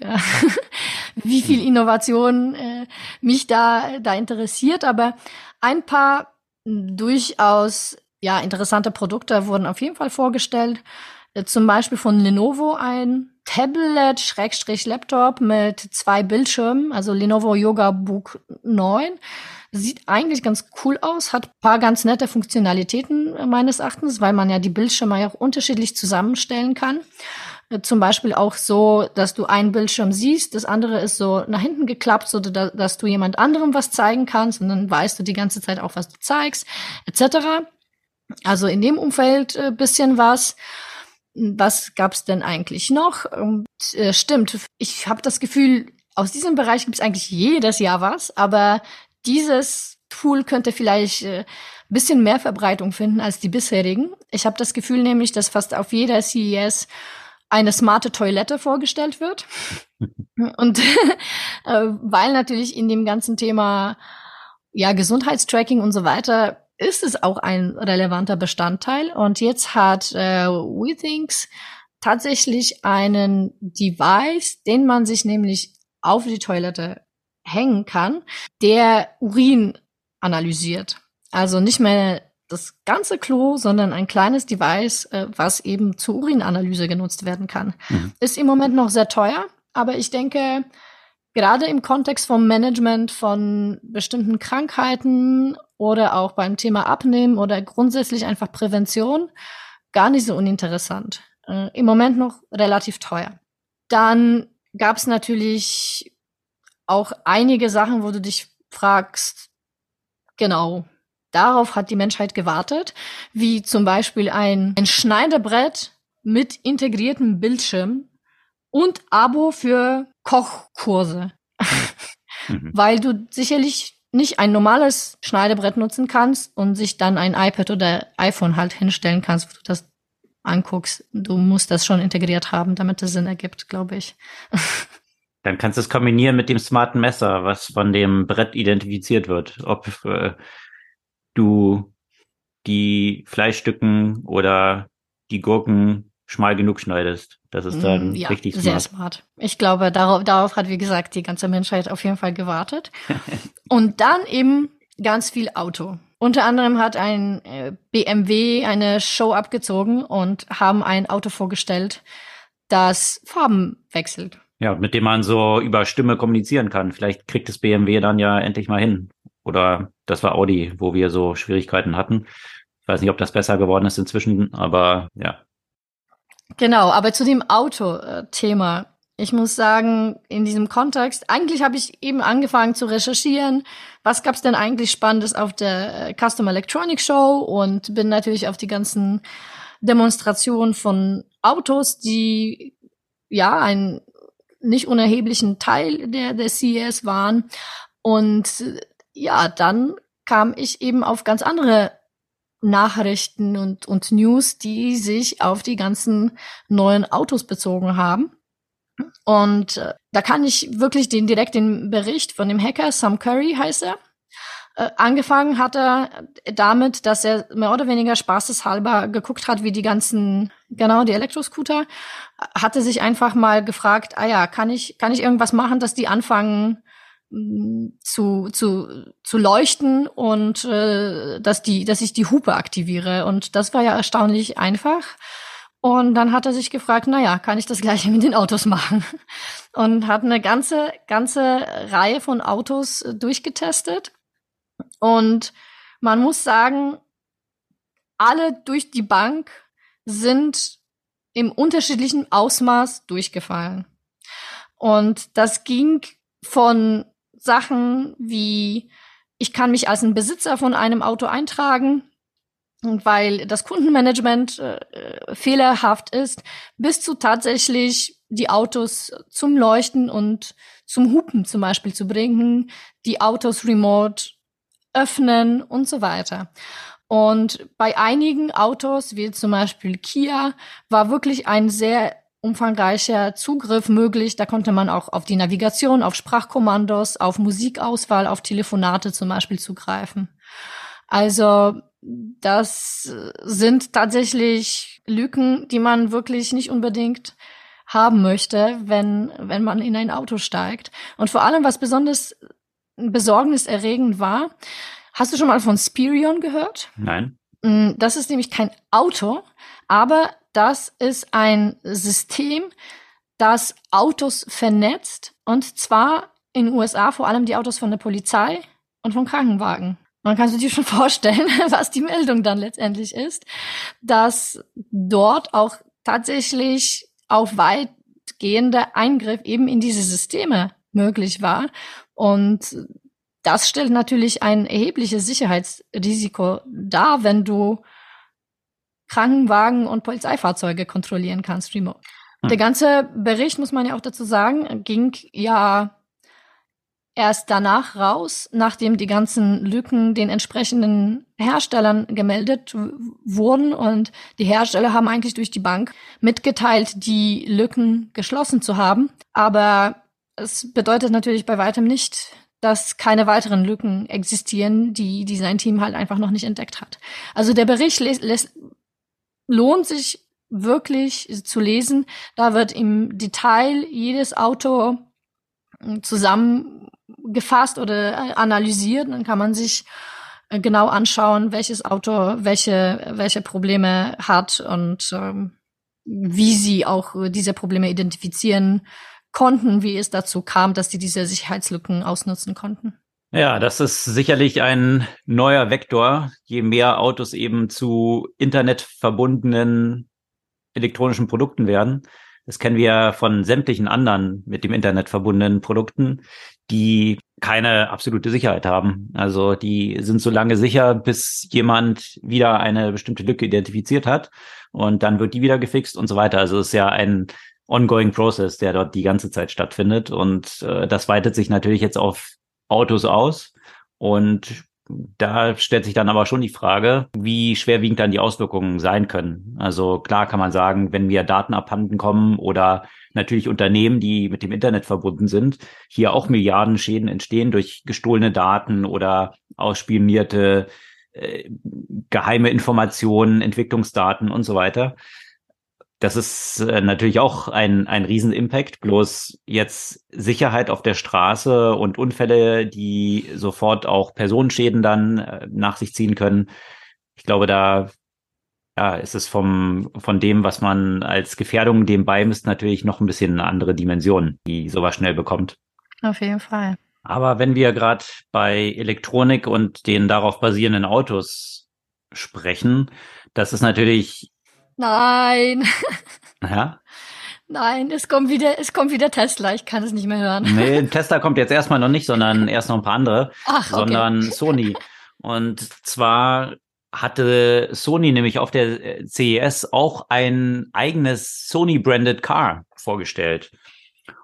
wie viel Innovation äh, mich da, da interessiert. Aber ein paar durchaus, ja, interessante Produkte wurden auf jeden Fall vorgestellt. Zum Beispiel von Lenovo ein Tablet-Laptop mit zwei Bildschirmen, also Lenovo Yoga Book 9. Sieht eigentlich ganz cool aus, hat paar ganz nette Funktionalitäten äh, meines Erachtens, weil man ja die Bildschirme ja auch unterschiedlich zusammenstellen kann. Äh, zum Beispiel auch so, dass du einen Bildschirm siehst, das andere ist so nach hinten geklappt, so dass du jemand anderem was zeigen kannst und dann weißt du die ganze Zeit auch, was du zeigst, etc. Also in dem Umfeld äh, bisschen was was gab's denn eigentlich noch? Und, äh, stimmt, ich habe das Gefühl, aus diesem Bereich gibt's eigentlich jedes Jahr was, aber dieses Tool könnte vielleicht äh, bisschen mehr Verbreitung finden als die bisherigen. Ich habe das Gefühl nämlich, dass fast auf jeder CES eine smarte Toilette vorgestellt wird. Und äh, weil natürlich in dem ganzen Thema ja Gesundheitstracking und so weiter ist es auch ein relevanter Bestandteil. Und jetzt hat äh, WeThinks tatsächlich einen Device, den man sich nämlich auf die Toilette hängen kann, der Urin analysiert. Also nicht mehr das ganze Klo, sondern ein kleines Device, äh, was eben zur Urinanalyse genutzt werden kann. Mhm. Ist im Moment noch sehr teuer, aber ich denke, gerade im Kontext vom Management von bestimmten Krankheiten oder auch beim Thema Abnehmen oder grundsätzlich einfach Prävention gar nicht so uninteressant. Äh, Im Moment noch relativ teuer. Dann gab es natürlich auch einige Sachen, wo du dich fragst, genau, darauf hat die Menschheit gewartet, wie zum Beispiel ein, ein Schneiderbrett mit integriertem Bildschirm und Abo für Kochkurse. mhm. weil du sicherlich nicht ein normales Schneidebrett nutzen kannst und sich dann ein iPad oder iPhone halt hinstellen kannst, wo du das anguckst. Du musst das schon integriert haben, damit es Sinn ergibt, glaube ich. Dann kannst du es kombinieren mit dem smarten Messer, was von dem Brett identifiziert wird. Ob äh, du die Fleischstücken oder die Gurken schmal genug schneidest. Das ist dann mm, ja, richtig smart. Sehr smart. Ich glaube, darauf, darauf hat, wie gesagt, die ganze Menschheit auf jeden Fall gewartet. Und dann eben ganz viel Auto. Unter anderem hat ein äh, BMW eine Show abgezogen und haben ein Auto vorgestellt, das Farben wechselt. Ja, mit dem man so über Stimme kommunizieren kann. Vielleicht kriegt das BMW dann ja endlich mal hin. Oder das war Audi, wo wir so Schwierigkeiten hatten. Ich weiß nicht, ob das besser geworden ist inzwischen, aber ja. Genau, aber zu dem Auto-Thema. Ich muss sagen, in diesem Kontext, eigentlich habe ich eben angefangen zu recherchieren, was gab's denn eigentlich Spannendes auf der äh, Custom Electronics Show und bin natürlich auf die ganzen Demonstrationen von Autos, die ja einen nicht unerheblichen Teil der, der CES waren. Und ja, dann kam ich eben auf ganz andere Nachrichten und, und News, die sich auf die ganzen neuen Autos bezogen haben. Und äh, da kann ich wirklich den direkt den Bericht von dem Hacker, Sam Curry heißt er. Äh, angefangen hat er damit, dass er mehr oder weniger spaßeshalber geguckt hat, wie die ganzen, genau, die Elektroscooter, hatte sich einfach mal gefragt, ah ja, kann ich, kann ich irgendwas machen, dass die anfangen, zu, zu, zu leuchten und äh, dass, die, dass ich die Hupe aktiviere. Und das war ja erstaunlich einfach. Und dann hat er sich gefragt, na ja, kann ich das gleiche mit den Autos machen? Und hat eine ganze, ganze Reihe von Autos äh, durchgetestet. Und man muss sagen, alle durch die Bank sind im unterschiedlichen Ausmaß durchgefallen. Und das ging von Sachen wie, ich kann mich als ein Besitzer von einem Auto eintragen, weil das Kundenmanagement äh, fehlerhaft ist, bis zu tatsächlich die Autos zum Leuchten und zum Hupen zum Beispiel zu bringen, die Autos remote öffnen und so weiter. Und bei einigen Autos, wie zum Beispiel Kia, war wirklich ein sehr umfangreicher Zugriff möglich. Da konnte man auch auf die Navigation, auf Sprachkommandos, auf Musikauswahl, auf Telefonate zum Beispiel zugreifen. Also das sind tatsächlich Lücken, die man wirklich nicht unbedingt haben möchte, wenn, wenn man in ein Auto steigt. Und vor allem, was besonders besorgniserregend war, hast du schon mal von Spirion gehört? Nein. Mm, das ist nämlich kein Auto, aber das ist ein System, das Autos vernetzt und zwar in USA vor allem die Autos von der Polizei und von Krankenwagen. Man kann sich dir schon vorstellen, was die Meldung dann letztendlich ist, dass dort auch tatsächlich auf weitgehender Eingriff eben in diese Systeme möglich war. Und das stellt natürlich ein erhebliches Sicherheitsrisiko dar, wenn du Krankenwagen und Polizeifahrzeuge kontrollieren kannst remote. Hm. Der ganze Bericht, muss man ja auch dazu sagen, ging ja erst danach raus, nachdem die ganzen Lücken den entsprechenden Herstellern gemeldet wurden und die Hersteller haben eigentlich durch die Bank mitgeteilt, die Lücken geschlossen zu haben. Aber es bedeutet natürlich bei weitem nicht, dass keine weiteren Lücken existieren, die, die sein Team halt einfach noch nicht entdeckt hat. Also der Bericht lässt, lohnt sich wirklich zu lesen. Da wird im Detail jedes Auto hm, zusammengefasst oder äh, analysiert. Dann kann man sich äh, genau anschauen, welches Auto welche, welche Probleme hat und ähm, wie sie auch diese Probleme identifizieren konnten, wie es dazu kam, dass sie diese Sicherheitslücken ausnutzen konnten. Ja, das ist sicherlich ein neuer Vektor, je mehr Autos eben zu Internet verbundenen elektronischen Produkten werden. Das kennen wir von sämtlichen anderen mit dem Internet verbundenen Produkten, die keine absolute Sicherheit haben. Also die sind so lange sicher, bis jemand wieder eine bestimmte Lücke identifiziert hat und dann wird die wieder gefixt und so weiter. Also es ist ja ein ongoing process, der dort die ganze Zeit stattfindet und äh, das weitet sich natürlich jetzt auf Autos aus. Und da stellt sich dann aber schon die Frage, wie schwerwiegend dann die Auswirkungen sein können. Also klar kann man sagen, wenn mir Daten abhanden kommen oder natürlich Unternehmen, die mit dem Internet verbunden sind, hier auch Milliarden Schäden entstehen durch gestohlene Daten oder ausspionierte äh, geheime Informationen, Entwicklungsdaten und so weiter. Das ist äh, natürlich auch ein, ein Riesenimpact. Bloß jetzt Sicherheit auf der Straße und Unfälle, die sofort auch Personenschäden dann äh, nach sich ziehen können. Ich glaube, da ja, ist es vom, von dem, was man als Gefährdung dem beimisst, natürlich noch ein bisschen eine andere Dimension, die sowas schnell bekommt. Auf jeden Fall. Aber wenn wir gerade bei Elektronik und den darauf basierenden Autos sprechen, das ist natürlich Nein. Ja? Nein, es kommt wieder, es kommt wieder Tesla. Ich kann es nicht mehr hören. Nee, Tesla kommt jetzt erstmal noch nicht, sondern erst noch ein paar andere, Ach, okay. sondern Sony. Und zwar hatte Sony nämlich auf der CES auch ein eigenes Sony-branded Car vorgestellt.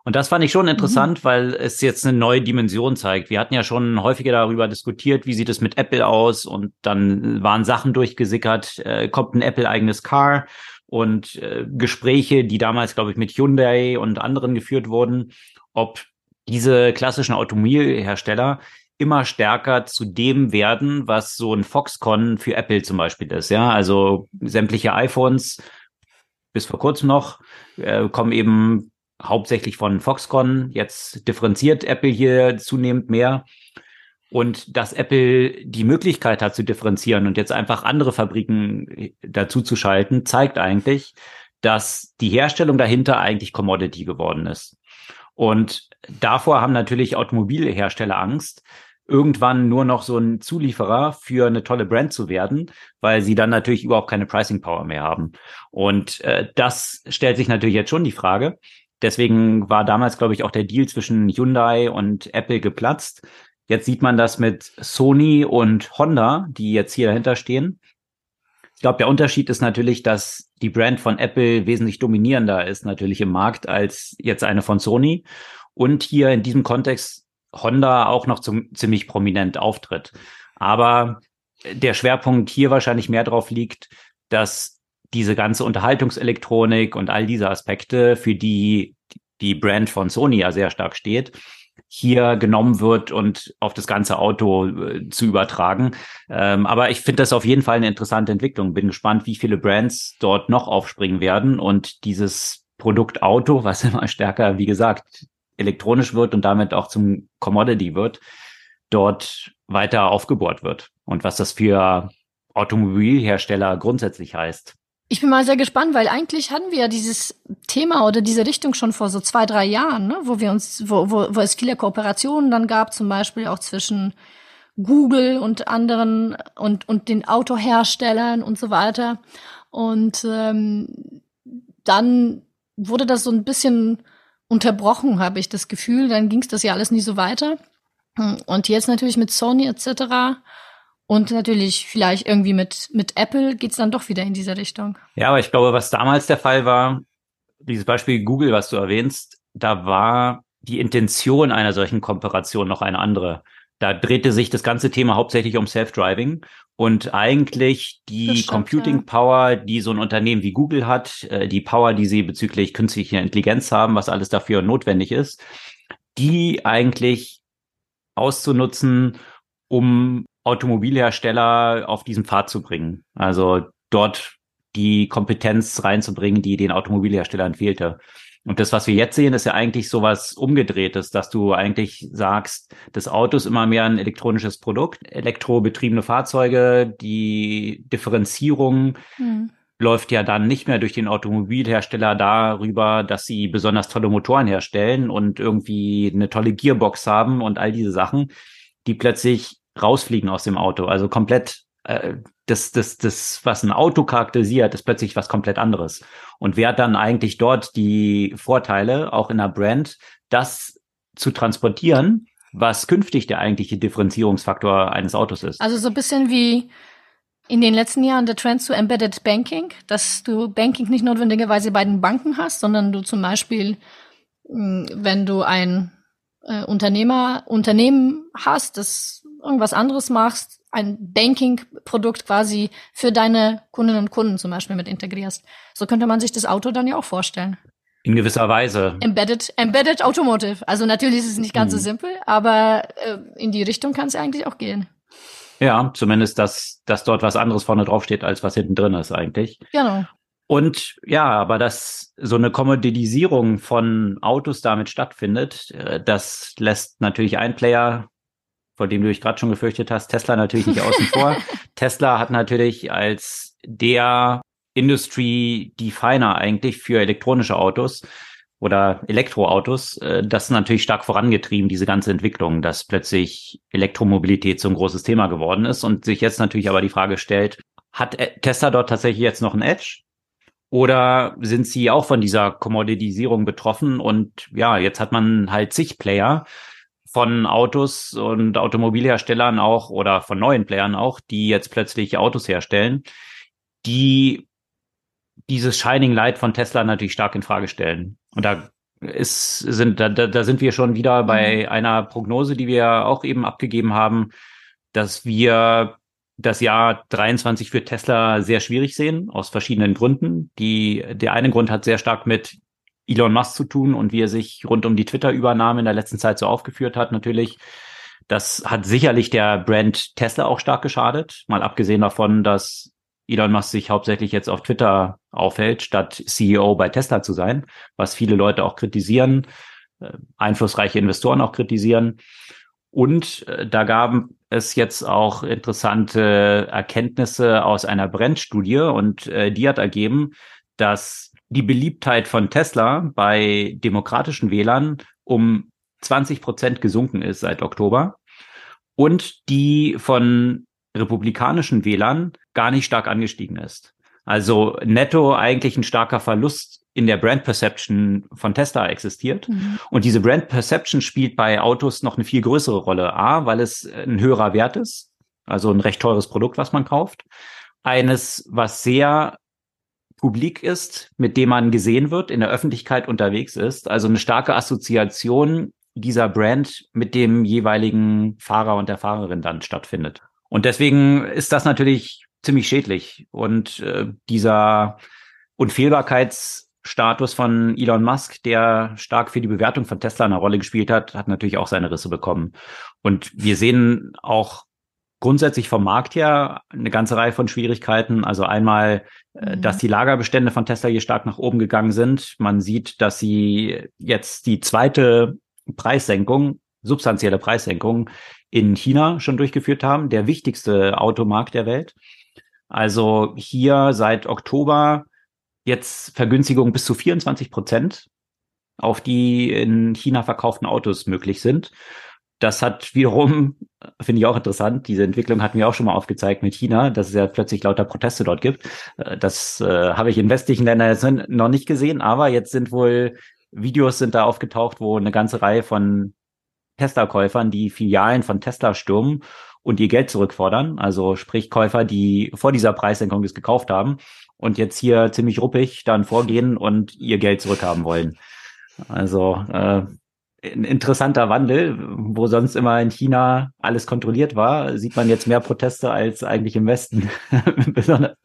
Und das fand ich schon interessant, mhm. weil es jetzt eine neue Dimension zeigt. Wir hatten ja schon häufiger darüber diskutiert, wie sieht es mit Apple aus und dann waren Sachen durchgesickert, äh, kommt ein Apple-eigenes Car und äh, Gespräche, die damals, glaube ich, mit Hyundai und anderen geführt wurden, ob diese klassischen Automobilhersteller immer stärker zu dem werden, was so ein Foxconn für Apple zum Beispiel ist. Ja, also sämtliche iPhones bis vor kurzem noch äh, kommen eben hauptsächlich von Foxconn. Jetzt differenziert Apple hier zunehmend mehr. Und dass Apple die Möglichkeit hat zu differenzieren und jetzt einfach andere Fabriken dazu zu schalten, zeigt eigentlich, dass die Herstellung dahinter eigentlich Commodity geworden ist. Und davor haben natürlich Automobilhersteller Angst, irgendwann nur noch so ein Zulieferer für eine tolle Brand zu werden, weil sie dann natürlich überhaupt keine Pricing Power mehr haben. Und äh, das stellt sich natürlich jetzt schon die Frage. Deswegen war damals, glaube ich, auch der Deal zwischen Hyundai und Apple geplatzt. Jetzt sieht man das mit Sony und Honda, die jetzt hier dahinter stehen. Ich glaube, der Unterschied ist natürlich, dass die Brand von Apple wesentlich dominierender ist natürlich im Markt als jetzt eine von Sony. Und hier in diesem Kontext Honda auch noch zum, ziemlich prominent auftritt. Aber der Schwerpunkt hier wahrscheinlich mehr drauf liegt, dass diese ganze Unterhaltungselektronik und all diese Aspekte, für die die Brand von Sony ja sehr stark steht, hier genommen wird und auf das ganze Auto äh, zu übertragen. Ähm, aber ich finde das auf jeden Fall eine interessante Entwicklung. Bin gespannt, wie viele Brands dort noch aufspringen werden und dieses Produkt Auto, was immer stärker, wie gesagt, elektronisch wird und damit auch zum Commodity wird, dort weiter aufgebohrt wird und was das für Automobilhersteller grundsätzlich heißt. Ich bin mal sehr gespannt, weil eigentlich hatten wir ja dieses Thema oder diese Richtung schon vor so zwei, drei Jahren, ne? wo wir uns, wo, wo, wo es viele Kooperationen dann gab, zum Beispiel auch zwischen Google und anderen und, und den Autoherstellern und so weiter. Und ähm, dann wurde das so ein bisschen unterbrochen, habe ich das Gefühl. Dann ging es das ja alles nie so weiter. Und jetzt natürlich mit Sony etc. Und natürlich vielleicht irgendwie mit, mit Apple geht's dann doch wieder in diese Richtung. Ja, aber ich glaube, was damals der Fall war, dieses Beispiel Google, was du erwähnst, da war die Intention einer solchen Kooperation noch eine andere. Da drehte sich das ganze Thema hauptsächlich um Self-Driving und eigentlich die stimmt, Computing Power, die so ein Unternehmen wie Google hat, äh, die Power, die sie bezüglich künstlicher Intelligenz haben, was alles dafür notwendig ist, die eigentlich auszunutzen, um Automobilhersteller auf diesen Pfad zu bringen. Also dort die Kompetenz reinzubringen, die den Automobilherstellern fehlte. Und das, was wir jetzt sehen, ist ja eigentlich sowas umgedrehtes, dass du eigentlich sagst, das Auto ist immer mehr ein elektronisches Produkt, elektrobetriebene Fahrzeuge, die Differenzierung mhm. läuft ja dann nicht mehr durch den Automobilhersteller darüber, dass sie besonders tolle Motoren herstellen und irgendwie eine tolle Gearbox haben und all diese Sachen, die plötzlich rausfliegen aus dem Auto. Also komplett äh, das, das, das, was ein Auto charakterisiert, ist plötzlich was komplett anderes. Und wer hat dann eigentlich dort die Vorteile, auch in der Brand, das zu transportieren, was künftig der eigentliche Differenzierungsfaktor eines Autos ist? Also so ein bisschen wie in den letzten Jahren der Trend zu Embedded Banking, dass du Banking nicht notwendigerweise bei den Banken hast, sondern du zum Beispiel, hm, wenn du ein äh, Unternehmer, Unternehmen hast, das irgendwas anderes machst, ein Banking-Produkt quasi für deine Kundinnen und Kunden zum Beispiel mit integrierst. So könnte man sich das Auto dann ja auch vorstellen. In gewisser Weise. Embedded, embedded Automotive. Also natürlich ist es nicht ganz hm. so simpel, aber äh, in die Richtung kann es ja eigentlich auch gehen. Ja, zumindest, dass, dass dort was anderes vorne drauf steht, als was hinten drin ist eigentlich. Genau. Und ja, aber dass so eine Kommoditisierung von Autos damit stattfindet, äh, das lässt natürlich ein Player, vor dem du dich gerade schon gefürchtet hast, Tesla natürlich nicht außen vor. Tesla hat natürlich als der Industry Definer eigentlich für elektronische Autos oder Elektroautos, äh, das ist natürlich stark vorangetrieben, diese ganze Entwicklung, dass plötzlich Elektromobilität so ein großes Thema geworden ist und sich jetzt natürlich aber die Frage stellt, hat Tesla dort tatsächlich jetzt noch ein Edge? Oder sind sie auch von dieser Kommoditisierung betroffen? Und ja, jetzt hat man halt zig Player von Autos und Automobilherstellern auch oder von neuen Playern auch, die jetzt plötzlich Autos herstellen, die dieses Shining Light von Tesla natürlich stark in Frage stellen. Und da ist, sind, da, da sind wir schon wieder bei mhm. einer Prognose, die wir auch eben abgegeben haben, dass wir das Jahr 23 für Tesla sehr schwierig sehen, aus verschiedenen Gründen. Die, der eine Grund hat sehr stark mit Elon Musk zu tun und wie er sich rund um die Twitter-Übernahme in der letzten Zeit so aufgeführt hat, natürlich. Das hat sicherlich der Brand Tesla auch stark geschadet, mal abgesehen davon, dass Elon Musk sich hauptsächlich jetzt auf Twitter aufhält, statt CEO bei Tesla zu sein, was viele Leute auch kritisieren, äh, einflussreiche Investoren auch kritisieren. Und äh, da gab es jetzt auch interessante Erkenntnisse aus einer Brandstudie und äh, die hat ergeben, dass die Beliebtheit von Tesla bei demokratischen Wählern um 20 Prozent gesunken ist seit Oktober und die von republikanischen Wählern gar nicht stark angestiegen ist. Also netto eigentlich ein starker Verlust in der Brand Perception von Tesla existiert. Mhm. Und diese Brand Perception spielt bei Autos noch eine viel größere Rolle. A, weil es ein höherer Wert ist, also ein recht teures Produkt, was man kauft. Eines, was sehr publik ist, mit dem man gesehen wird, in der Öffentlichkeit unterwegs ist. Also eine starke Assoziation dieser Brand mit dem jeweiligen Fahrer und der Fahrerin dann stattfindet. Und deswegen ist das natürlich ziemlich schädlich. Und äh, dieser Unfehlbarkeitsstatus von Elon Musk, der stark für die Bewertung von Tesla eine Rolle gespielt hat, hat natürlich auch seine Risse bekommen. Und wir sehen auch grundsätzlich vom Markt her eine ganze Reihe von Schwierigkeiten. Also einmal, äh, mhm. dass die Lagerbestände von Tesla hier stark nach oben gegangen sind. Man sieht, dass sie jetzt die zweite Preissenkung, substanzielle Preissenkung in China schon durchgeführt haben, der wichtigste Automarkt der Welt. Also hier seit Oktober jetzt Vergünstigung bis zu 24 Prozent auf die in China verkauften Autos möglich sind. Das hat wiederum, finde ich auch interessant, diese Entwicklung hatten wir auch schon mal aufgezeigt mit China, dass es ja plötzlich lauter Proteste dort gibt. Äh, das äh, habe ich in westlichen Ländern jetzt noch nicht gesehen, aber jetzt sind wohl Videos sind da aufgetaucht, wo eine ganze Reihe von Tesla-Käufern die Filialen von Tesla stürmen und ihr Geld zurückfordern. Also sprich Käufer, die vor dieser Preissenkung das gekauft haben und jetzt hier ziemlich ruppig dann vorgehen und ihr Geld zurückhaben wollen. Also äh, ein interessanter Wandel, wo sonst immer in China alles kontrolliert war, sieht man jetzt mehr Proteste als eigentlich im Westen. besonders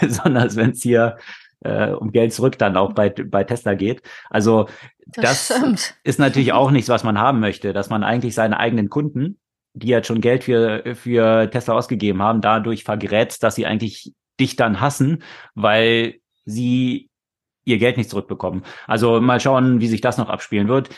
besonders wenn es hier äh, um Geld zurück dann auch bei, bei Tesla geht. Also das, das ist natürlich auch nichts, was man haben möchte, dass man eigentlich seine eigenen Kunden, die jetzt schon Geld für, für Tesla ausgegeben haben, dadurch vergrätzt, dass sie eigentlich dich dann hassen, weil sie ihr Geld nicht zurückbekommen. Also mal schauen, wie sich das noch abspielen wird.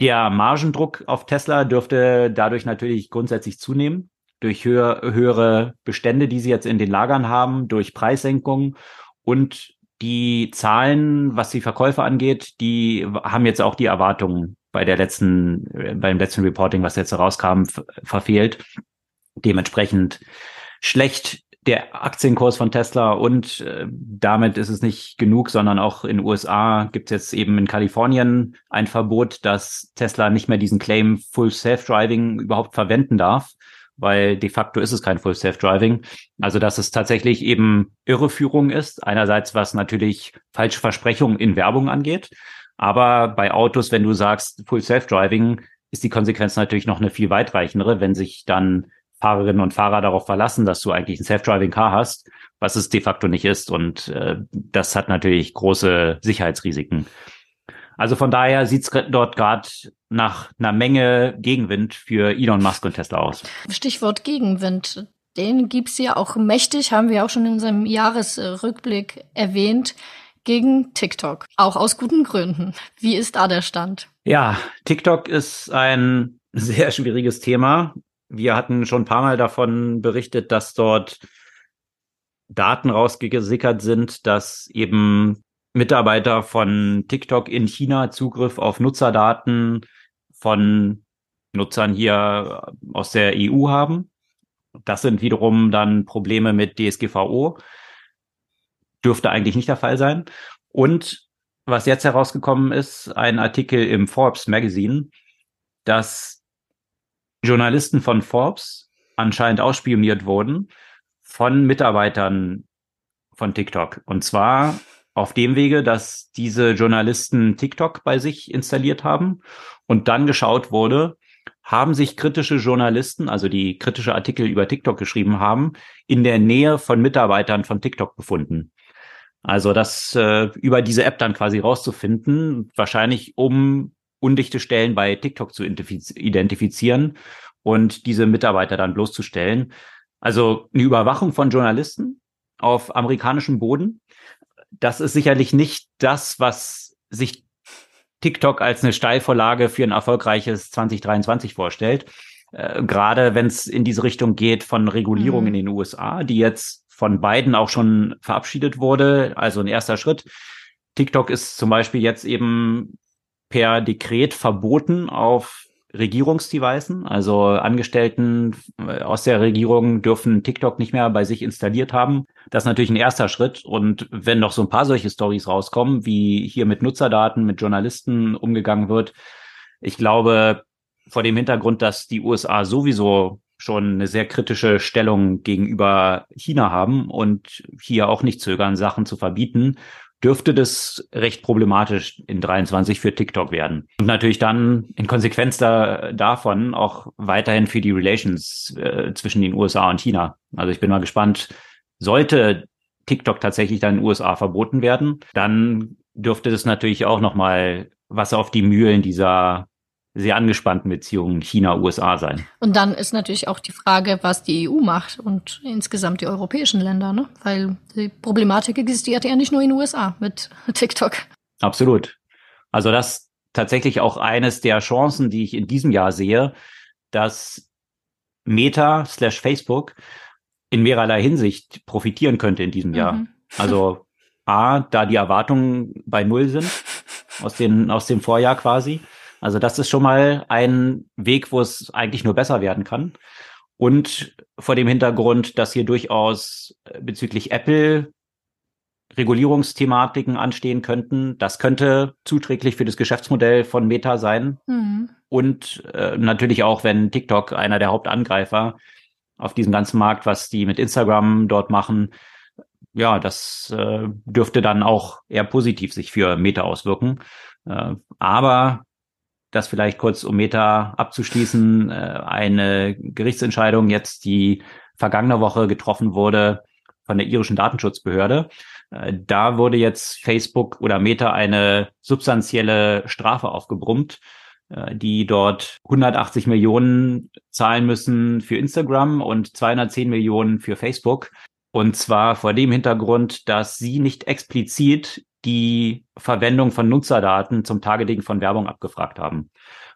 Der Margendruck auf Tesla dürfte dadurch natürlich grundsätzlich zunehmen, durch höher, höhere Bestände, die sie jetzt in den Lagern haben, durch Preissenkungen und die Zahlen, was die Verkäufe angeht, die haben jetzt auch die Erwartungen bei der letzten, äh, beim letzten Reporting, was jetzt rauskam, verfehlt. Dementsprechend schlecht der Aktienkurs von Tesla und äh, damit ist es nicht genug, sondern auch in USA gibt es jetzt eben in Kalifornien ein Verbot, dass Tesla nicht mehr diesen Claim Full Self-Driving überhaupt verwenden darf weil de facto ist es kein Full Self-Driving. Also dass es tatsächlich eben Irreführung ist. Einerseits, was natürlich falsche Versprechungen in Werbung angeht. Aber bei Autos, wenn du sagst Full Self-Driving, ist die Konsequenz natürlich noch eine viel weitreichendere, wenn sich dann Fahrerinnen und Fahrer darauf verlassen, dass du eigentlich ein Self-Driving-Car hast, was es de facto nicht ist. Und äh, das hat natürlich große Sicherheitsrisiken. Also von daher sieht's dort gerade nach einer Menge Gegenwind für Elon Musk und Tesla aus. Stichwort Gegenwind. Den gibt's ja auch mächtig, haben wir auch schon in unserem Jahresrückblick erwähnt, gegen TikTok. Auch aus guten Gründen. Wie ist da der Stand? Ja, TikTok ist ein sehr schwieriges Thema. Wir hatten schon ein paar Mal davon berichtet, dass dort Daten rausgesickert sind, dass eben Mitarbeiter von TikTok in China Zugriff auf Nutzerdaten von Nutzern hier aus der EU haben. Das sind wiederum dann Probleme mit DSGVO. Dürfte eigentlich nicht der Fall sein. Und was jetzt herausgekommen ist, ein Artikel im Forbes Magazine, dass Journalisten von Forbes anscheinend ausspioniert wurden von Mitarbeitern von TikTok. Und zwar auf dem Wege, dass diese Journalisten TikTok bei sich installiert haben und dann geschaut wurde, haben sich kritische Journalisten, also die kritische Artikel über TikTok geschrieben haben, in der Nähe von Mitarbeitern von TikTok befunden. Also das äh, über diese App dann quasi rauszufinden, wahrscheinlich um undichte Stellen bei TikTok zu identifizieren und diese Mitarbeiter dann bloßzustellen. Also eine Überwachung von Journalisten auf amerikanischem Boden. Das ist sicherlich nicht das, was sich TikTok als eine Steilvorlage für ein erfolgreiches 2023 vorstellt. Äh, gerade wenn es in diese Richtung geht von Regulierung mhm. in den USA, die jetzt von beiden auch schon verabschiedet wurde. Also ein erster Schritt. TikTok ist zum Beispiel jetzt eben per Dekret verboten auf Regierungsdevices. Also Angestellten äh, aus der Regierung dürfen TikTok nicht mehr bei sich installiert haben. Das ist natürlich ein erster Schritt. Und wenn noch so ein paar solche Stories rauskommen, wie hier mit Nutzerdaten, mit Journalisten umgegangen wird, ich glaube, vor dem Hintergrund, dass die USA sowieso schon eine sehr kritische Stellung gegenüber China haben und hier auch nicht zögern, Sachen zu verbieten, dürfte das recht problematisch in 23 für TikTok werden. Und natürlich dann in Konsequenz da, davon auch weiterhin für die Relations äh, zwischen den USA und China. Also ich bin mal gespannt, sollte TikTok tatsächlich dann in den USA verboten werden, dann dürfte das natürlich auch nochmal was auf die Mühlen dieser sehr angespannten Beziehungen China-USA sein. Und dann ist natürlich auch die Frage, was die EU macht und insgesamt die europäischen Länder, ne? Weil die Problematik existiert ja nicht nur in den USA mit TikTok. Absolut. Also das tatsächlich auch eines der Chancen, die ich in diesem Jahr sehe, dass Meta slash Facebook in mehrerlei Hinsicht profitieren könnte in diesem Jahr. Mhm. Also A, da die Erwartungen bei Null sind aus, den, aus dem Vorjahr quasi. Also das ist schon mal ein Weg, wo es eigentlich nur besser werden kann. Und vor dem Hintergrund, dass hier durchaus äh, bezüglich Apple Regulierungsthematiken anstehen könnten. Das könnte zuträglich für das Geschäftsmodell von Meta sein. Mhm. Und äh, natürlich auch, wenn TikTok einer der Hauptangreifer auf diesem ganzen Markt, was die mit Instagram dort machen, ja, das äh, dürfte dann auch eher positiv sich für Meta auswirken. Äh, aber das vielleicht kurz um Meta abzuschließen, äh, eine Gerichtsentscheidung jetzt, die vergangene Woche getroffen wurde von der irischen Datenschutzbehörde. Äh, da wurde jetzt Facebook oder Meta eine substanzielle Strafe aufgebrummt, äh, die dort 180 Millionen zahlen müssen für Instagram und 210 Millionen für Facebook. Und zwar vor dem Hintergrund, dass sie nicht explizit die Verwendung von Nutzerdaten zum Targeting von Werbung abgefragt haben.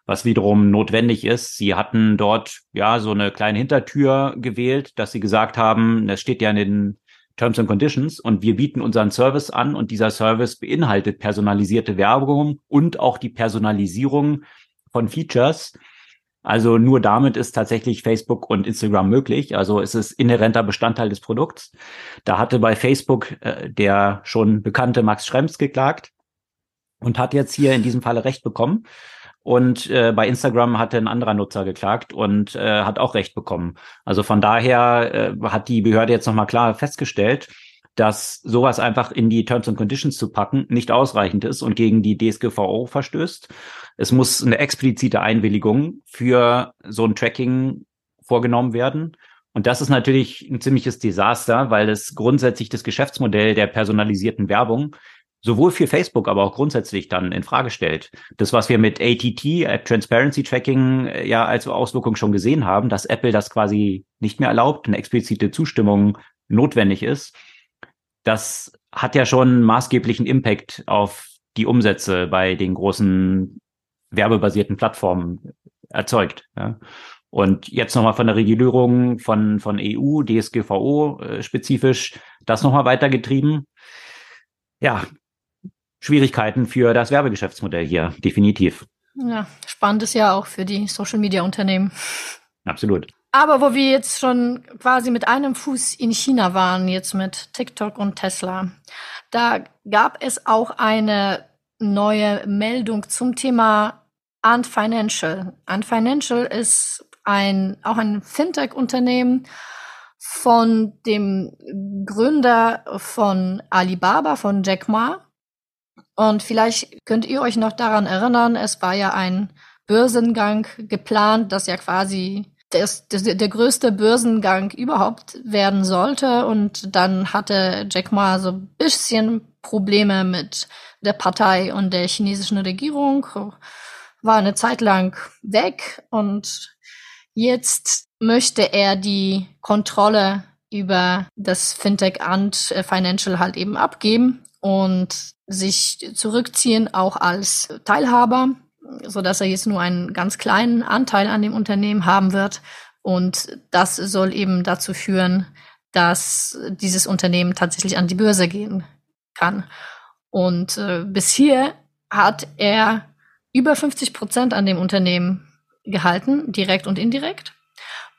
Was wiederum notwendig ist. Sie hatten dort ja so eine kleine Hintertür gewählt, dass sie gesagt haben, das steht ja in den Terms and Conditions und wir bieten unseren Service an und dieser Service beinhaltet personalisierte Werbung und auch die Personalisierung von Features. Also nur damit ist tatsächlich Facebook und Instagram möglich. Also es ist inhärenter Bestandteil des Produkts. Da hatte bei Facebook äh, der schon bekannte Max Schrems geklagt und hat jetzt hier in diesem Falle Recht bekommen. Und äh, bei Instagram hatte ein anderer Nutzer geklagt und äh, hat auch Recht bekommen. Also von daher äh, hat die Behörde jetzt nochmal klar festgestellt, dass sowas einfach in die Terms and Conditions zu packen nicht ausreichend ist und gegen die DSGVO verstößt. Es muss eine explizite Einwilligung für so ein Tracking vorgenommen werden. Und das ist natürlich ein ziemliches Desaster, weil es grundsätzlich das Geschäftsmodell der personalisierten Werbung sowohl für Facebook, aber auch grundsätzlich dann in Frage stellt. Das, was wir mit ATT, App Transparency Tracking, äh, ja als Auswirkung schon gesehen haben, dass Apple das quasi nicht mehr erlaubt, eine explizite Zustimmung notwendig ist, das hat ja schon maßgeblichen Impact auf die Umsätze bei den großen werbebasierten Plattformen erzeugt. Ja. Und jetzt nochmal von der Regulierung von, von EU, DSGVO äh, spezifisch, das nochmal weitergetrieben. Ja, Schwierigkeiten für das Werbegeschäftsmodell hier, definitiv. Ja, spannend ist ja auch für die Social Media Unternehmen. Absolut. Aber wo wir jetzt schon quasi mit einem Fuß in China waren, jetzt mit TikTok und Tesla, da gab es auch eine neue Meldung zum Thema Ant Financial. Ant Financial ist ein, auch ein Fintech-Unternehmen von dem Gründer von Alibaba, von Jack Ma. Und vielleicht könnt ihr euch noch daran erinnern, es war ja ein Börsengang geplant, das ja quasi das, das, der größte Börsengang überhaupt werden sollte. Und dann hatte Jack Ma so ein bisschen Probleme mit der Partei und der chinesischen Regierung, war eine Zeit lang weg. Und jetzt möchte er die Kontrolle über das Fintech Ant Financial halt eben abgeben und sich zurückziehen, auch als Teilhaber, so dass er jetzt nur einen ganz kleinen Anteil an dem Unternehmen haben wird. Und das soll eben dazu führen, dass dieses Unternehmen tatsächlich an die Börse gehen kann. Und äh, bis hier hat er über 50 Prozent an dem Unternehmen gehalten, direkt und indirekt.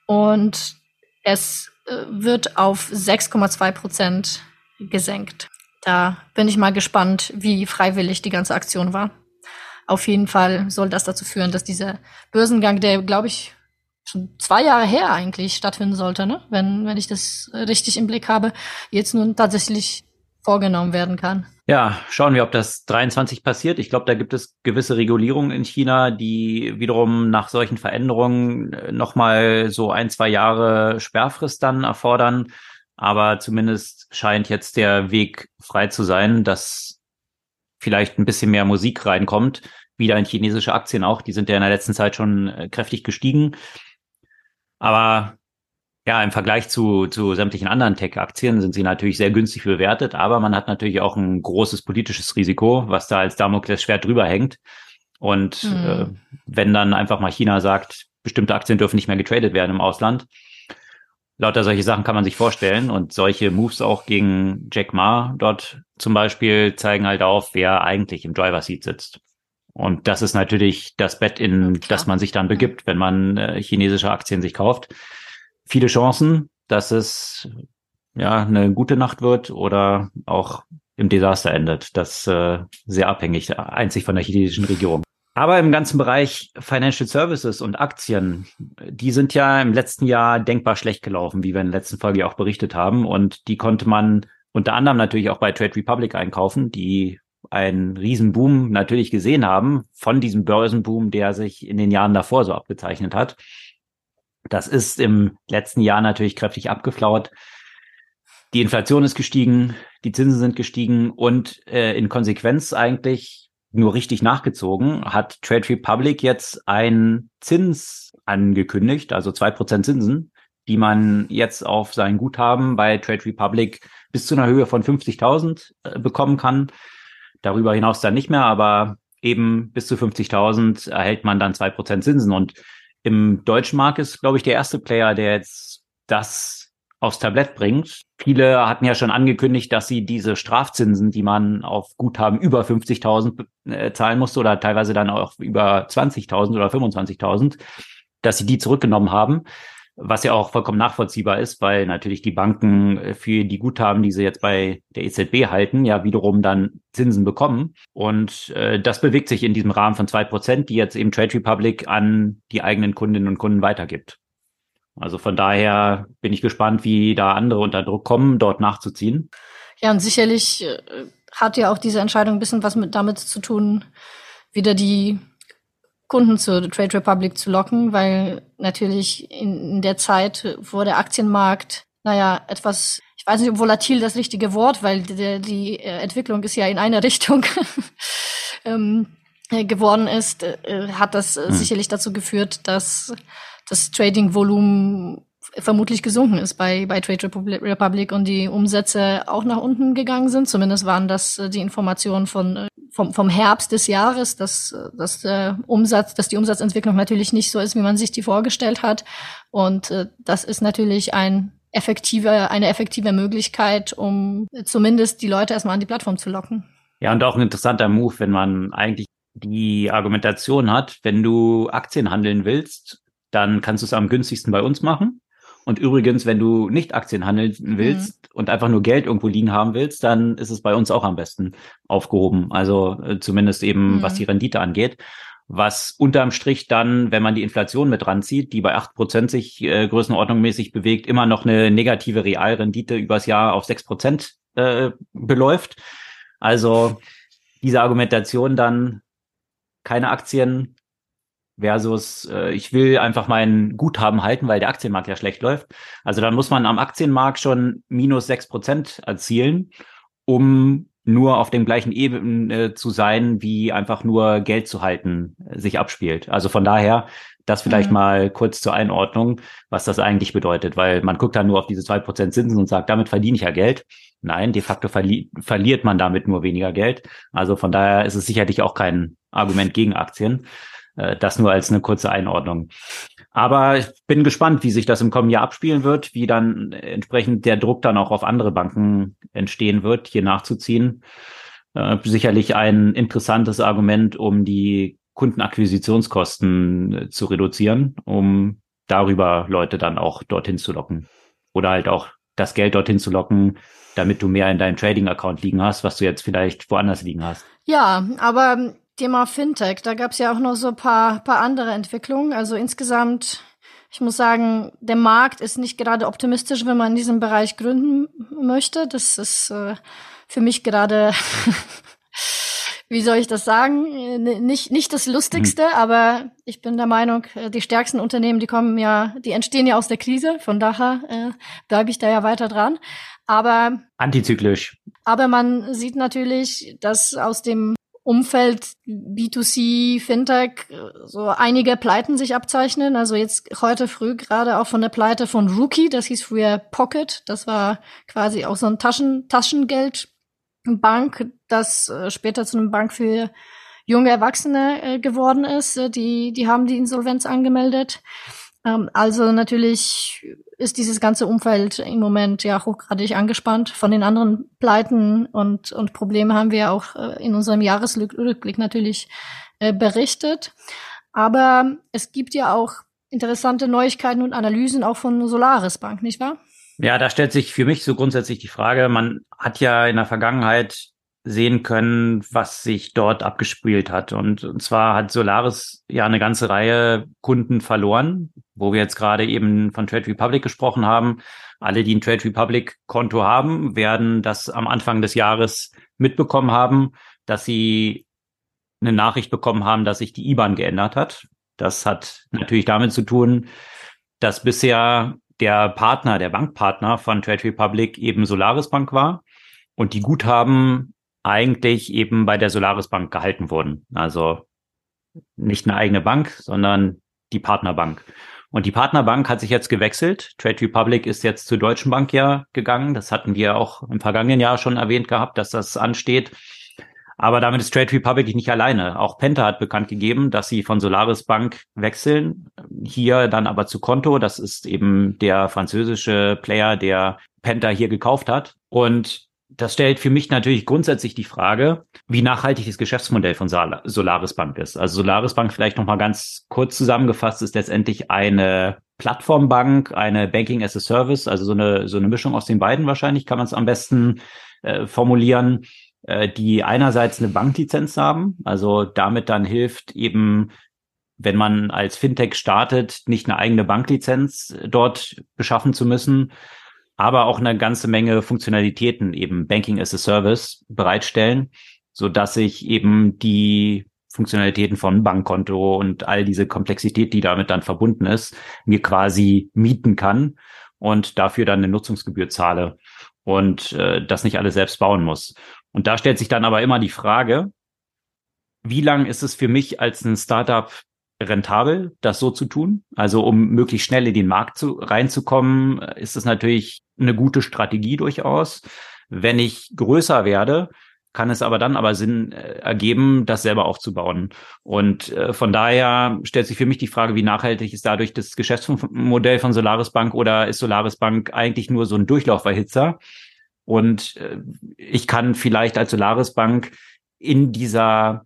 Und es äh, wird auf 6,2 Prozent gesenkt. Da bin ich mal gespannt, wie freiwillig die ganze Aktion war. Auf jeden Fall soll das dazu führen, dass dieser Börsengang, der, glaube ich, schon zwei Jahre her eigentlich stattfinden sollte, ne? wenn, wenn ich das richtig im Blick habe, jetzt nun tatsächlich vorgenommen werden kann. Ja, schauen wir, ob das 23 passiert. Ich glaube, da gibt es gewisse Regulierungen in China, die wiederum nach solchen Veränderungen äh, nochmal so ein, zwei Jahre Sperrfrist dann erfordern. Aber zumindest scheint jetzt der Weg frei zu sein, dass vielleicht ein bisschen mehr Musik reinkommt. Wieder in chinesische Aktien auch. Die sind ja in der letzten Zeit schon äh, kräftig gestiegen. Aber ja, im Vergleich zu, zu sämtlichen anderen Tech-Aktien sind sie natürlich sehr günstig bewertet, aber man hat natürlich auch ein großes politisches Risiko, was da als Damoklesschwert drüber hängt. Und mhm. äh, wenn dann einfach mal China sagt, bestimmte Aktien dürfen nicht mehr getradet werden im Ausland, lauter solche Sachen kann man sich vorstellen. Und solche Moves auch gegen Jack Ma dort zum Beispiel zeigen halt auf, wer eigentlich im Driver Seat sitzt. Und das ist natürlich das Bett, in ja, das man sich dann begibt, wenn man äh, chinesische Aktien sich kauft. Viele Chancen, dass es ja eine gute Nacht wird oder auch im Desaster endet. Das äh, sehr abhängig, einzig von der chinesischen Regierung. Aber im ganzen Bereich Financial Services und Aktien, die sind ja im letzten Jahr denkbar schlecht gelaufen, wie wir in der letzten Folge auch berichtet haben. Und die konnte man unter anderem natürlich auch bei Trade Republic einkaufen, die einen Riesenboom natürlich gesehen haben von diesem Börsenboom, der sich in den Jahren davor so abgezeichnet hat. Das ist im letzten Jahr natürlich kräftig abgeflaut. Die Inflation ist gestiegen, die Zinsen sind gestiegen und äh, in Konsequenz eigentlich nur richtig nachgezogen, hat Trade Republic jetzt einen Zins angekündigt, also zwei Prozent Zinsen, die man jetzt auf sein Guthaben bei Trade Republic bis zu einer Höhe von 50.000 äh, bekommen kann. Darüber hinaus dann nicht mehr, aber eben bis zu 50.000 erhält man dann zwei Prozent Zinsen. Und im deutschen Markt ist, glaube ich, der erste Player, der jetzt das aufs Tablett bringt. Viele hatten ja schon angekündigt, dass sie diese Strafzinsen, die man auf Guthaben über 50.000 äh, zahlen musste oder teilweise dann auch über 20.000 oder 25.000, dass sie die zurückgenommen haben. Was ja auch vollkommen nachvollziehbar ist, weil natürlich die Banken für die Guthaben, die sie jetzt bei der EZB halten, ja wiederum dann Zinsen bekommen. Und äh, das bewegt sich in diesem Rahmen von zwei Prozent, die jetzt eben Trade Republic an die eigenen Kundinnen und Kunden weitergibt. Also von daher bin ich gespannt, wie da andere unter Druck kommen, dort nachzuziehen. Ja, und sicherlich äh, hat ja auch diese Entscheidung ein bisschen was mit damit zu tun, wieder die Kunden zur Trade Republic zu locken, weil natürlich in, in der Zeit, wo der Aktienmarkt, naja, etwas, ich weiß nicht, ob volatil das richtige Wort, weil die, die äh, Entwicklung ist ja in eine Richtung ähm, äh, geworden ist, äh, hat das äh, hm. sicherlich dazu geführt, dass das Trading-Volumen vermutlich gesunken ist bei, bei Trade Republic und die Umsätze auch nach unten gegangen sind. Zumindest waren das äh, die Informationen von, äh, vom, vom Herbst des Jahres, dass, äh, dass der Umsatz, dass die Umsatzentwicklung natürlich nicht so ist, wie man sich die vorgestellt hat. Und das ist natürlich ein effektive, eine effektive Möglichkeit, um zumindest die Leute erstmal an die Plattform zu locken. Ja, und auch ein interessanter Move, wenn man eigentlich die Argumentation hat, wenn du Aktien handeln willst, dann kannst du es am günstigsten bei uns machen. Und übrigens, wenn du nicht Aktien handeln mhm. willst mhm. und einfach nur Geld irgendwo liegen haben willst, dann ist es bei uns auch am besten aufgehoben. Also äh, zumindest eben, mhm. was die Rendite angeht. Was unterm Strich dann, wenn man die Inflation mit ranzieht, die bei acht Prozent sich äh, größenordnungmäßig bewegt, immer noch eine negative Realrendite übers Jahr auf sechs Prozent äh, beläuft. Also diese Argumentation dann keine Aktien, versus äh, ich will einfach mein Guthaben halten, weil der Aktienmarkt ja schlecht läuft. Also dann muss man am Aktienmarkt schon minus sechs Prozent erzielen, um nur auf dem gleichen Ebene zu sein, wie einfach nur Geld zu halten äh, sich abspielt. Also von daher, das vielleicht mhm. mal kurz zur Einordnung, was das eigentlich bedeutet, weil man guckt dann nur auf diese zwei Prozent Zinsen und sagt, damit verdiene ich ja Geld. Nein, de facto verli verliert man damit nur weniger Geld. Also von daher ist es sicherlich auch kein Argument gegen Aktien. Äh, das nur als eine kurze Einordnung. Aber ich bin gespannt, wie sich das im kommenden Jahr abspielen wird, wie dann entsprechend der Druck dann auch auf andere Banken entstehen wird, hier nachzuziehen. Äh, sicherlich ein interessantes Argument, um die Kundenakquisitionskosten äh, zu reduzieren, um darüber Leute dann auch dorthin zu locken. Oder halt auch das Geld dorthin zu locken, damit du mehr in deinem Trading-Account liegen hast, was du jetzt vielleicht woanders liegen hast. Ja, aber Thema Fintech, da gab es ja auch noch so ein paar, paar andere Entwicklungen. Also insgesamt, ich muss sagen, der Markt ist nicht gerade optimistisch, wenn man in diesem Bereich gründen möchte. Das ist äh, für mich gerade, wie soll ich das sagen, nicht, nicht das Lustigste, mhm. aber ich bin der Meinung, äh, die stärksten Unternehmen, die kommen ja, die entstehen ja aus der Krise. Von daher äh, bleibe ich da ja weiter dran. Aber antizyklisch. Aber man sieht natürlich, dass aus dem Umfeld B2C, Fintech so einige Pleiten sich abzeichnen. Also jetzt heute früh gerade auch von der Pleite von Rookie, das hieß früher Pocket. Das war quasi auch so ein Taschen, Taschengeldbank, das äh, später zu einem Bank für junge Erwachsene äh, geworden ist. Äh, die, die haben die Insolvenz angemeldet. Ähm, also natürlich ist dieses ganze Umfeld im Moment ja hochgradig angespannt. Von den anderen Pleiten und, und Problemen haben wir auch äh, in unserem Jahresrückblick natürlich äh, berichtet. Aber es gibt ja auch interessante Neuigkeiten und Analysen auch von Solaris Bank, nicht wahr? Ja, da stellt sich für mich so grundsätzlich die Frage, man hat ja in der Vergangenheit sehen können, was sich dort abgespielt hat. Und, und zwar hat Solaris ja eine ganze Reihe Kunden verloren, wo wir jetzt gerade eben von Trade Republic gesprochen haben. Alle, die ein Trade Republic Konto haben, werden das am Anfang des Jahres mitbekommen haben, dass sie eine Nachricht bekommen haben, dass sich die IBAN geändert hat. Das hat natürlich damit zu tun, dass bisher der Partner, der Bankpartner von Trade Republic eben Solaris Bank war und die Guthaben eigentlich eben bei der Solaris Bank gehalten wurden. Also nicht eine eigene Bank, sondern die Partnerbank. Und die Partnerbank hat sich jetzt gewechselt. Trade Republic ist jetzt zur Deutschen Bank ja gegangen. Das hatten wir auch im vergangenen Jahr schon erwähnt gehabt, dass das ansteht. Aber damit ist Trade Republic nicht alleine. Auch Penta hat bekannt gegeben, dass sie von Solaris Bank wechseln. Hier dann aber zu Konto. Das ist eben der französische Player, der Penta hier gekauft hat. Und das stellt für mich natürlich grundsätzlich die Frage, wie nachhaltig das Geschäftsmodell von Solaris Bank ist. Also Solaris Bank vielleicht nochmal ganz kurz zusammengefasst ist letztendlich eine Plattformbank, eine Banking as a Service, also so eine, so eine Mischung aus den beiden wahrscheinlich kann man es am besten äh, formulieren, äh, die einerseits eine Banklizenz haben, also damit dann hilft eben wenn man als Fintech startet, nicht eine eigene Banklizenz dort beschaffen zu müssen, aber auch eine ganze Menge Funktionalitäten, eben Banking as a Service bereitstellen, so dass ich eben die Funktionalitäten von Bankkonto und all diese Komplexität, die damit dann verbunden ist, mir quasi mieten kann und dafür dann eine Nutzungsgebühr zahle und äh, das nicht alles selbst bauen muss. Und da stellt sich dann aber immer die Frage, wie lang ist es für mich als ein Startup rentabel, das so zu tun? Also um möglichst schnell in den Markt zu, reinzukommen, ist es natürlich eine gute Strategie durchaus. Wenn ich größer werde, kann es aber dann aber Sinn äh, ergeben, das selber aufzubauen. Und äh, von daher stellt sich für mich die Frage, wie nachhaltig ist dadurch das Geschäftsmodell von Solaris Bank oder ist Solaris Bank eigentlich nur so ein Durchlauferhitzer? Und äh, ich kann vielleicht als Solaris Bank in dieser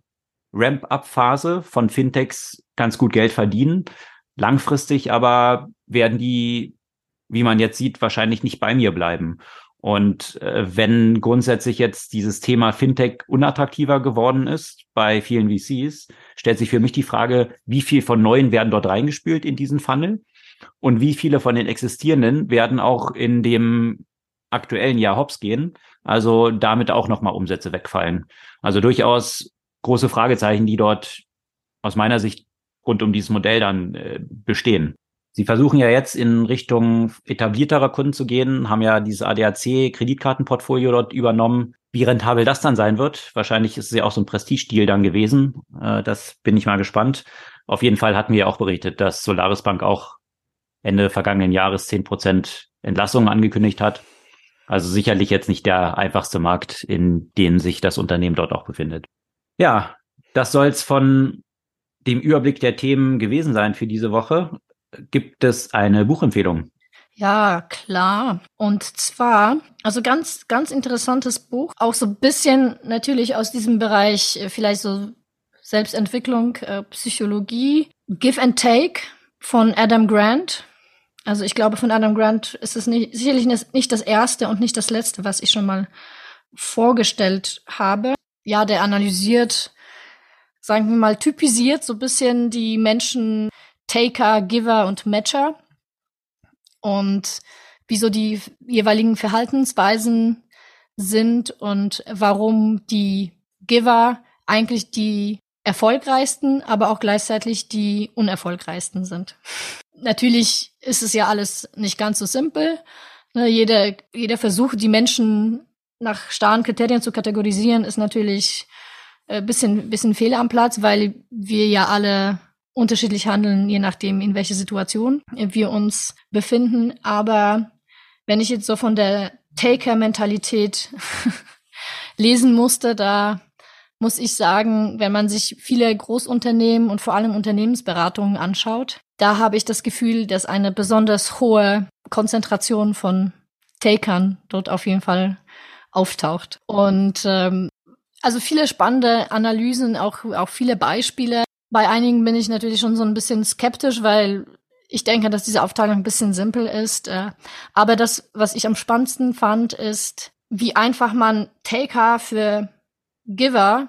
Ramp-up-Phase von Fintechs ganz gut Geld verdienen. Langfristig aber werden die, wie man jetzt sieht, wahrscheinlich nicht bei mir bleiben. Und äh, wenn grundsätzlich jetzt dieses Thema Fintech unattraktiver geworden ist bei vielen VCs, stellt sich für mich die Frage, wie viel von neuen werden dort reingespült in diesen Funnel und wie viele von den existierenden werden auch in dem aktuellen Jahr hops gehen, also damit auch nochmal Umsätze wegfallen. Also durchaus große Fragezeichen, die dort aus meiner Sicht rund um dieses Modell dann äh, bestehen. Sie versuchen ja jetzt in Richtung etablierterer Kunden zu gehen, haben ja dieses ADAC-Kreditkartenportfolio dort übernommen. Wie rentabel das dann sein wird, wahrscheinlich ist es ja auch so ein Prestige-Deal dann gewesen. Äh, das bin ich mal gespannt. Auf jeden Fall hatten wir auch berichtet, dass Solaris Bank auch Ende vergangenen Jahres zehn Prozent Entlassungen angekündigt hat. Also sicherlich jetzt nicht der einfachste Markt, in dem sich das Unternehmen dort auch befindet. Ja, das soll es von dem Überblick der Themen gewesen sein für diese Woche. Gibt es eine Buchempfehlung? Ja, klar. Und zwar, also ganz, ganz interessantes Buch. Auch so ein bisschen natürlich aus diesem Bereich, äh, vielleicht so Selbstentwicklung, äh, Psychologie. Give and Take von Adam Grant. Also ich glaube, von Adam Grant ist es nicht, sicherlich nicht das erste und nicht das letzte, was ich schon mal vorgestellt habe ja, der analysiert, sagen wir mal, typisiert so ein bisschen die Menschen Taker, Giver und Matcher und wieso die jeweiligen Verhaltensweisen sind und warum die Giver eigentlich die erfolgreichsten, aber auch gleichzeitig die unerfolgreichsten sind. Natürlich ist es ja alles nicht ganz so simpel. Ne, jeder, jeder Versuch, die Menschen nach starren Kriterien zu kategorisieren, ist natürlich ein äh, bisschen, bisschen Fehler am Platz, weil wir ja alle unterschiedlich handeln, je nachdem, in welcher Situation wir uns befinden. Aber wenn ich jetzt so von der Taker-Mentalität lesen musste, da muss ich sagen, wenn man sich viele Großunternehmen und vor allem Unternehmensberatungen anschaut, da habe ich das Gefühl, dass eine besonders hohe Konzentration von Takern dort auf jeden Fall auftaucht. Und ähm, also viele spannende Analysen, auch, auch viele Beispiele. Bei einigen bin ich natürlich schon so ein bisschen skeptisch, weil ich denke, dass diese Aufteilung ein bisschen simpel ist. Äh, aber das, was ich am spannendsten fand, ist, wie einfach man Taker für Giver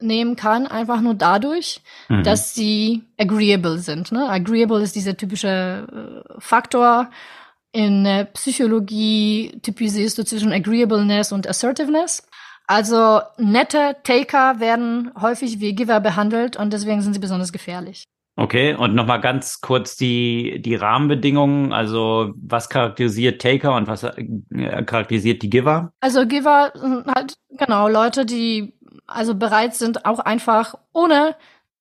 nehmen kann, einfach nur dadurch, mhm. dass sie agreeable sind. Ne? Agreeable ist dieser typische äh, Faktor, in der Psychologie typisierst du zwischen Agreeableness und Assertiveness. Also nette Taker werden häufig wie Giver behandelt und deswegen sind sie besonders gefährlich. Okay, und nochmal ganz kurz die, die Rahmenbedingungen. Also was charakterisiert Taker und was äh, charakterisiert die Giver? Also Giver sind halt genau Leute, die also bereit sind, auch einfach ohne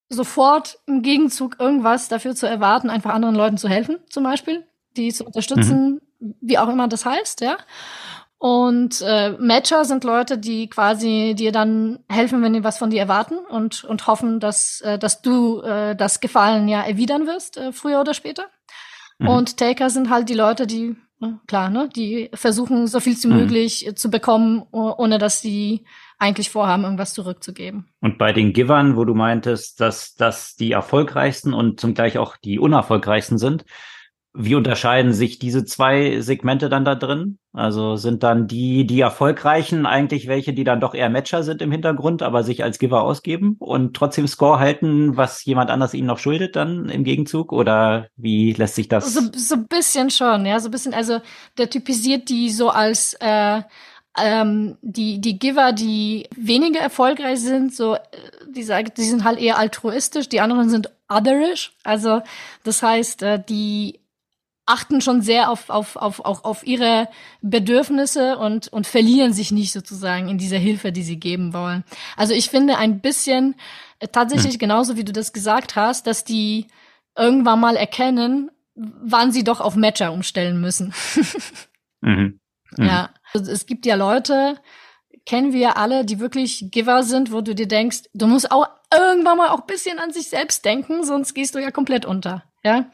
sofort im Gegenzug irgendwas dafür zu erwarten, einfach anderen Leuten zu helfen, zum Beispiel die zu unterstützen, mhm. wie auch immer das heißt, ja. Und äh, Matcher sind Leute, die quasi dir dann helfen, wenn die was von dir erwarten und, und hoffen, dass, äh, dass du äh, das Gefallen ja erwidern wirst, äh, früher oder später. Mhm. Und Taker sind halt die Leute, die, klar, ne, die versuchen, so viel wie mhm. möglich äh, zu bekommen, ohne dass sie eigentlich vorhaben, irgendwas zurückzugeben. Und bei den Givern, wo du meintest, dass das die erfolgreichsten und zum Gleich auch die unerfolgreichsten sind, Wie unterscheiden sich diese zwei Segmente dann da drin? Also sind dann die, die erfolgreichen eigentlich welche, die dann doch eher Matcher sind im Hintergrund, aber sich als Giver ausgeben und trotzdem Score halten, was jemand anders ihnen noch schuldet dann im Gegenzug? Oder wie lässt sich das? So, so ein bisschen schon, ja, so ein bisschen. Also der typisiert die so als äh, ähm, die, die Giver, die weniger erfolgreich sind, so, äh, die sagen, die sind halt eher altruistisch, die anderen sind otherish. Also, das heißt, äh, die achten schon sehr auf, auf, auf, auf, auf ihre Bedürfnisse und, und verlieren sich nicht sozusagen in dieser Hilfe, die sie geben wollen. Also ich finde ein bisschen äh, tatsächlich hm. genauso, wie du das gesagt hast, dass die irgendwann mal erkennen, wann sie doch auf Matcher umstellen müssen. mhm. Mhm. Ja, also es gibt ja Leute, kennen wir alle, die wirklich Giver sind, wo du dir denkst, du musst auch irgendwann mal auch bisschen an sich selbst denken, sonst gehst du ja komplett unter. Ja,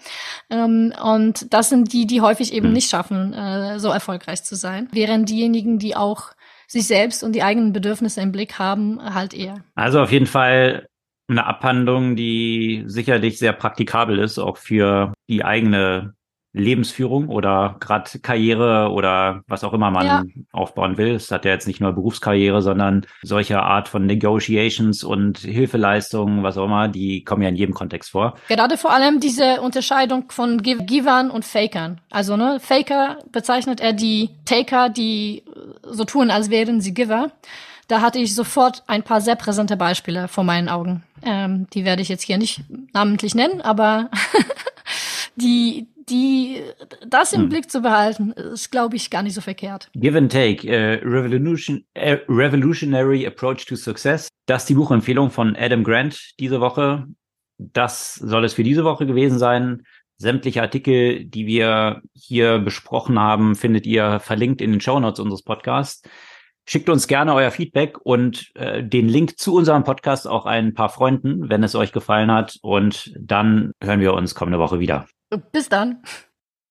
ähm, und das sind die, die häufig eben mhm. nicht schaffen, äh, so erfolgreich zu sein, während diejenigen, die auch sich selbst und die eigenen Bedürfnisse im Blick haben, halt eher. Also auf jeden Fall eine Abhandlung, die sicherlich sehr praktikabel ist, auch für die eigene Lebensführung oder gerade Karriere oder was auch immer man ja. aufbauen will. Es hat ja jetzt nicht nur Berufskarriere, sondern solche Art von Negotiations und Hilfeleistungen, was auch immer, die kommen ja in jedem Kontext vor. Gerade vor allem diese Unterscheidung von Givern und Fakern. Also ne, Faker bezeichnet er die Taker, die so tun, als wären sie Giver. Da hatte ich sofort ein paar sehr präsente Beispiele vor meinen Augen. Ähm, die werde ich jetzt hier nicht namentlich nennen, aber die, die, das im hm. Blick zu behalten, ist, glaube ich, gar nicht so verkehrt. Give and Take, uh, Revolution, uh, Revolutionary Approach to Success. Das ist die Buchempfehlung von Adam Grant diese Woche. Das soll es für diese Woche gewesen sein. Sämtliche Artikel, die wir hier besprochen haben, findet ihr verlinkt in den Show Notes unseres Podcasts. Schickt uns gerne euer Feedback und äh, den Link zu unserem Podcast auch ein paar Freunden, wenn es euch gefallen hat. Und dann hören wir uns kommende Woche wieder. Bis dann.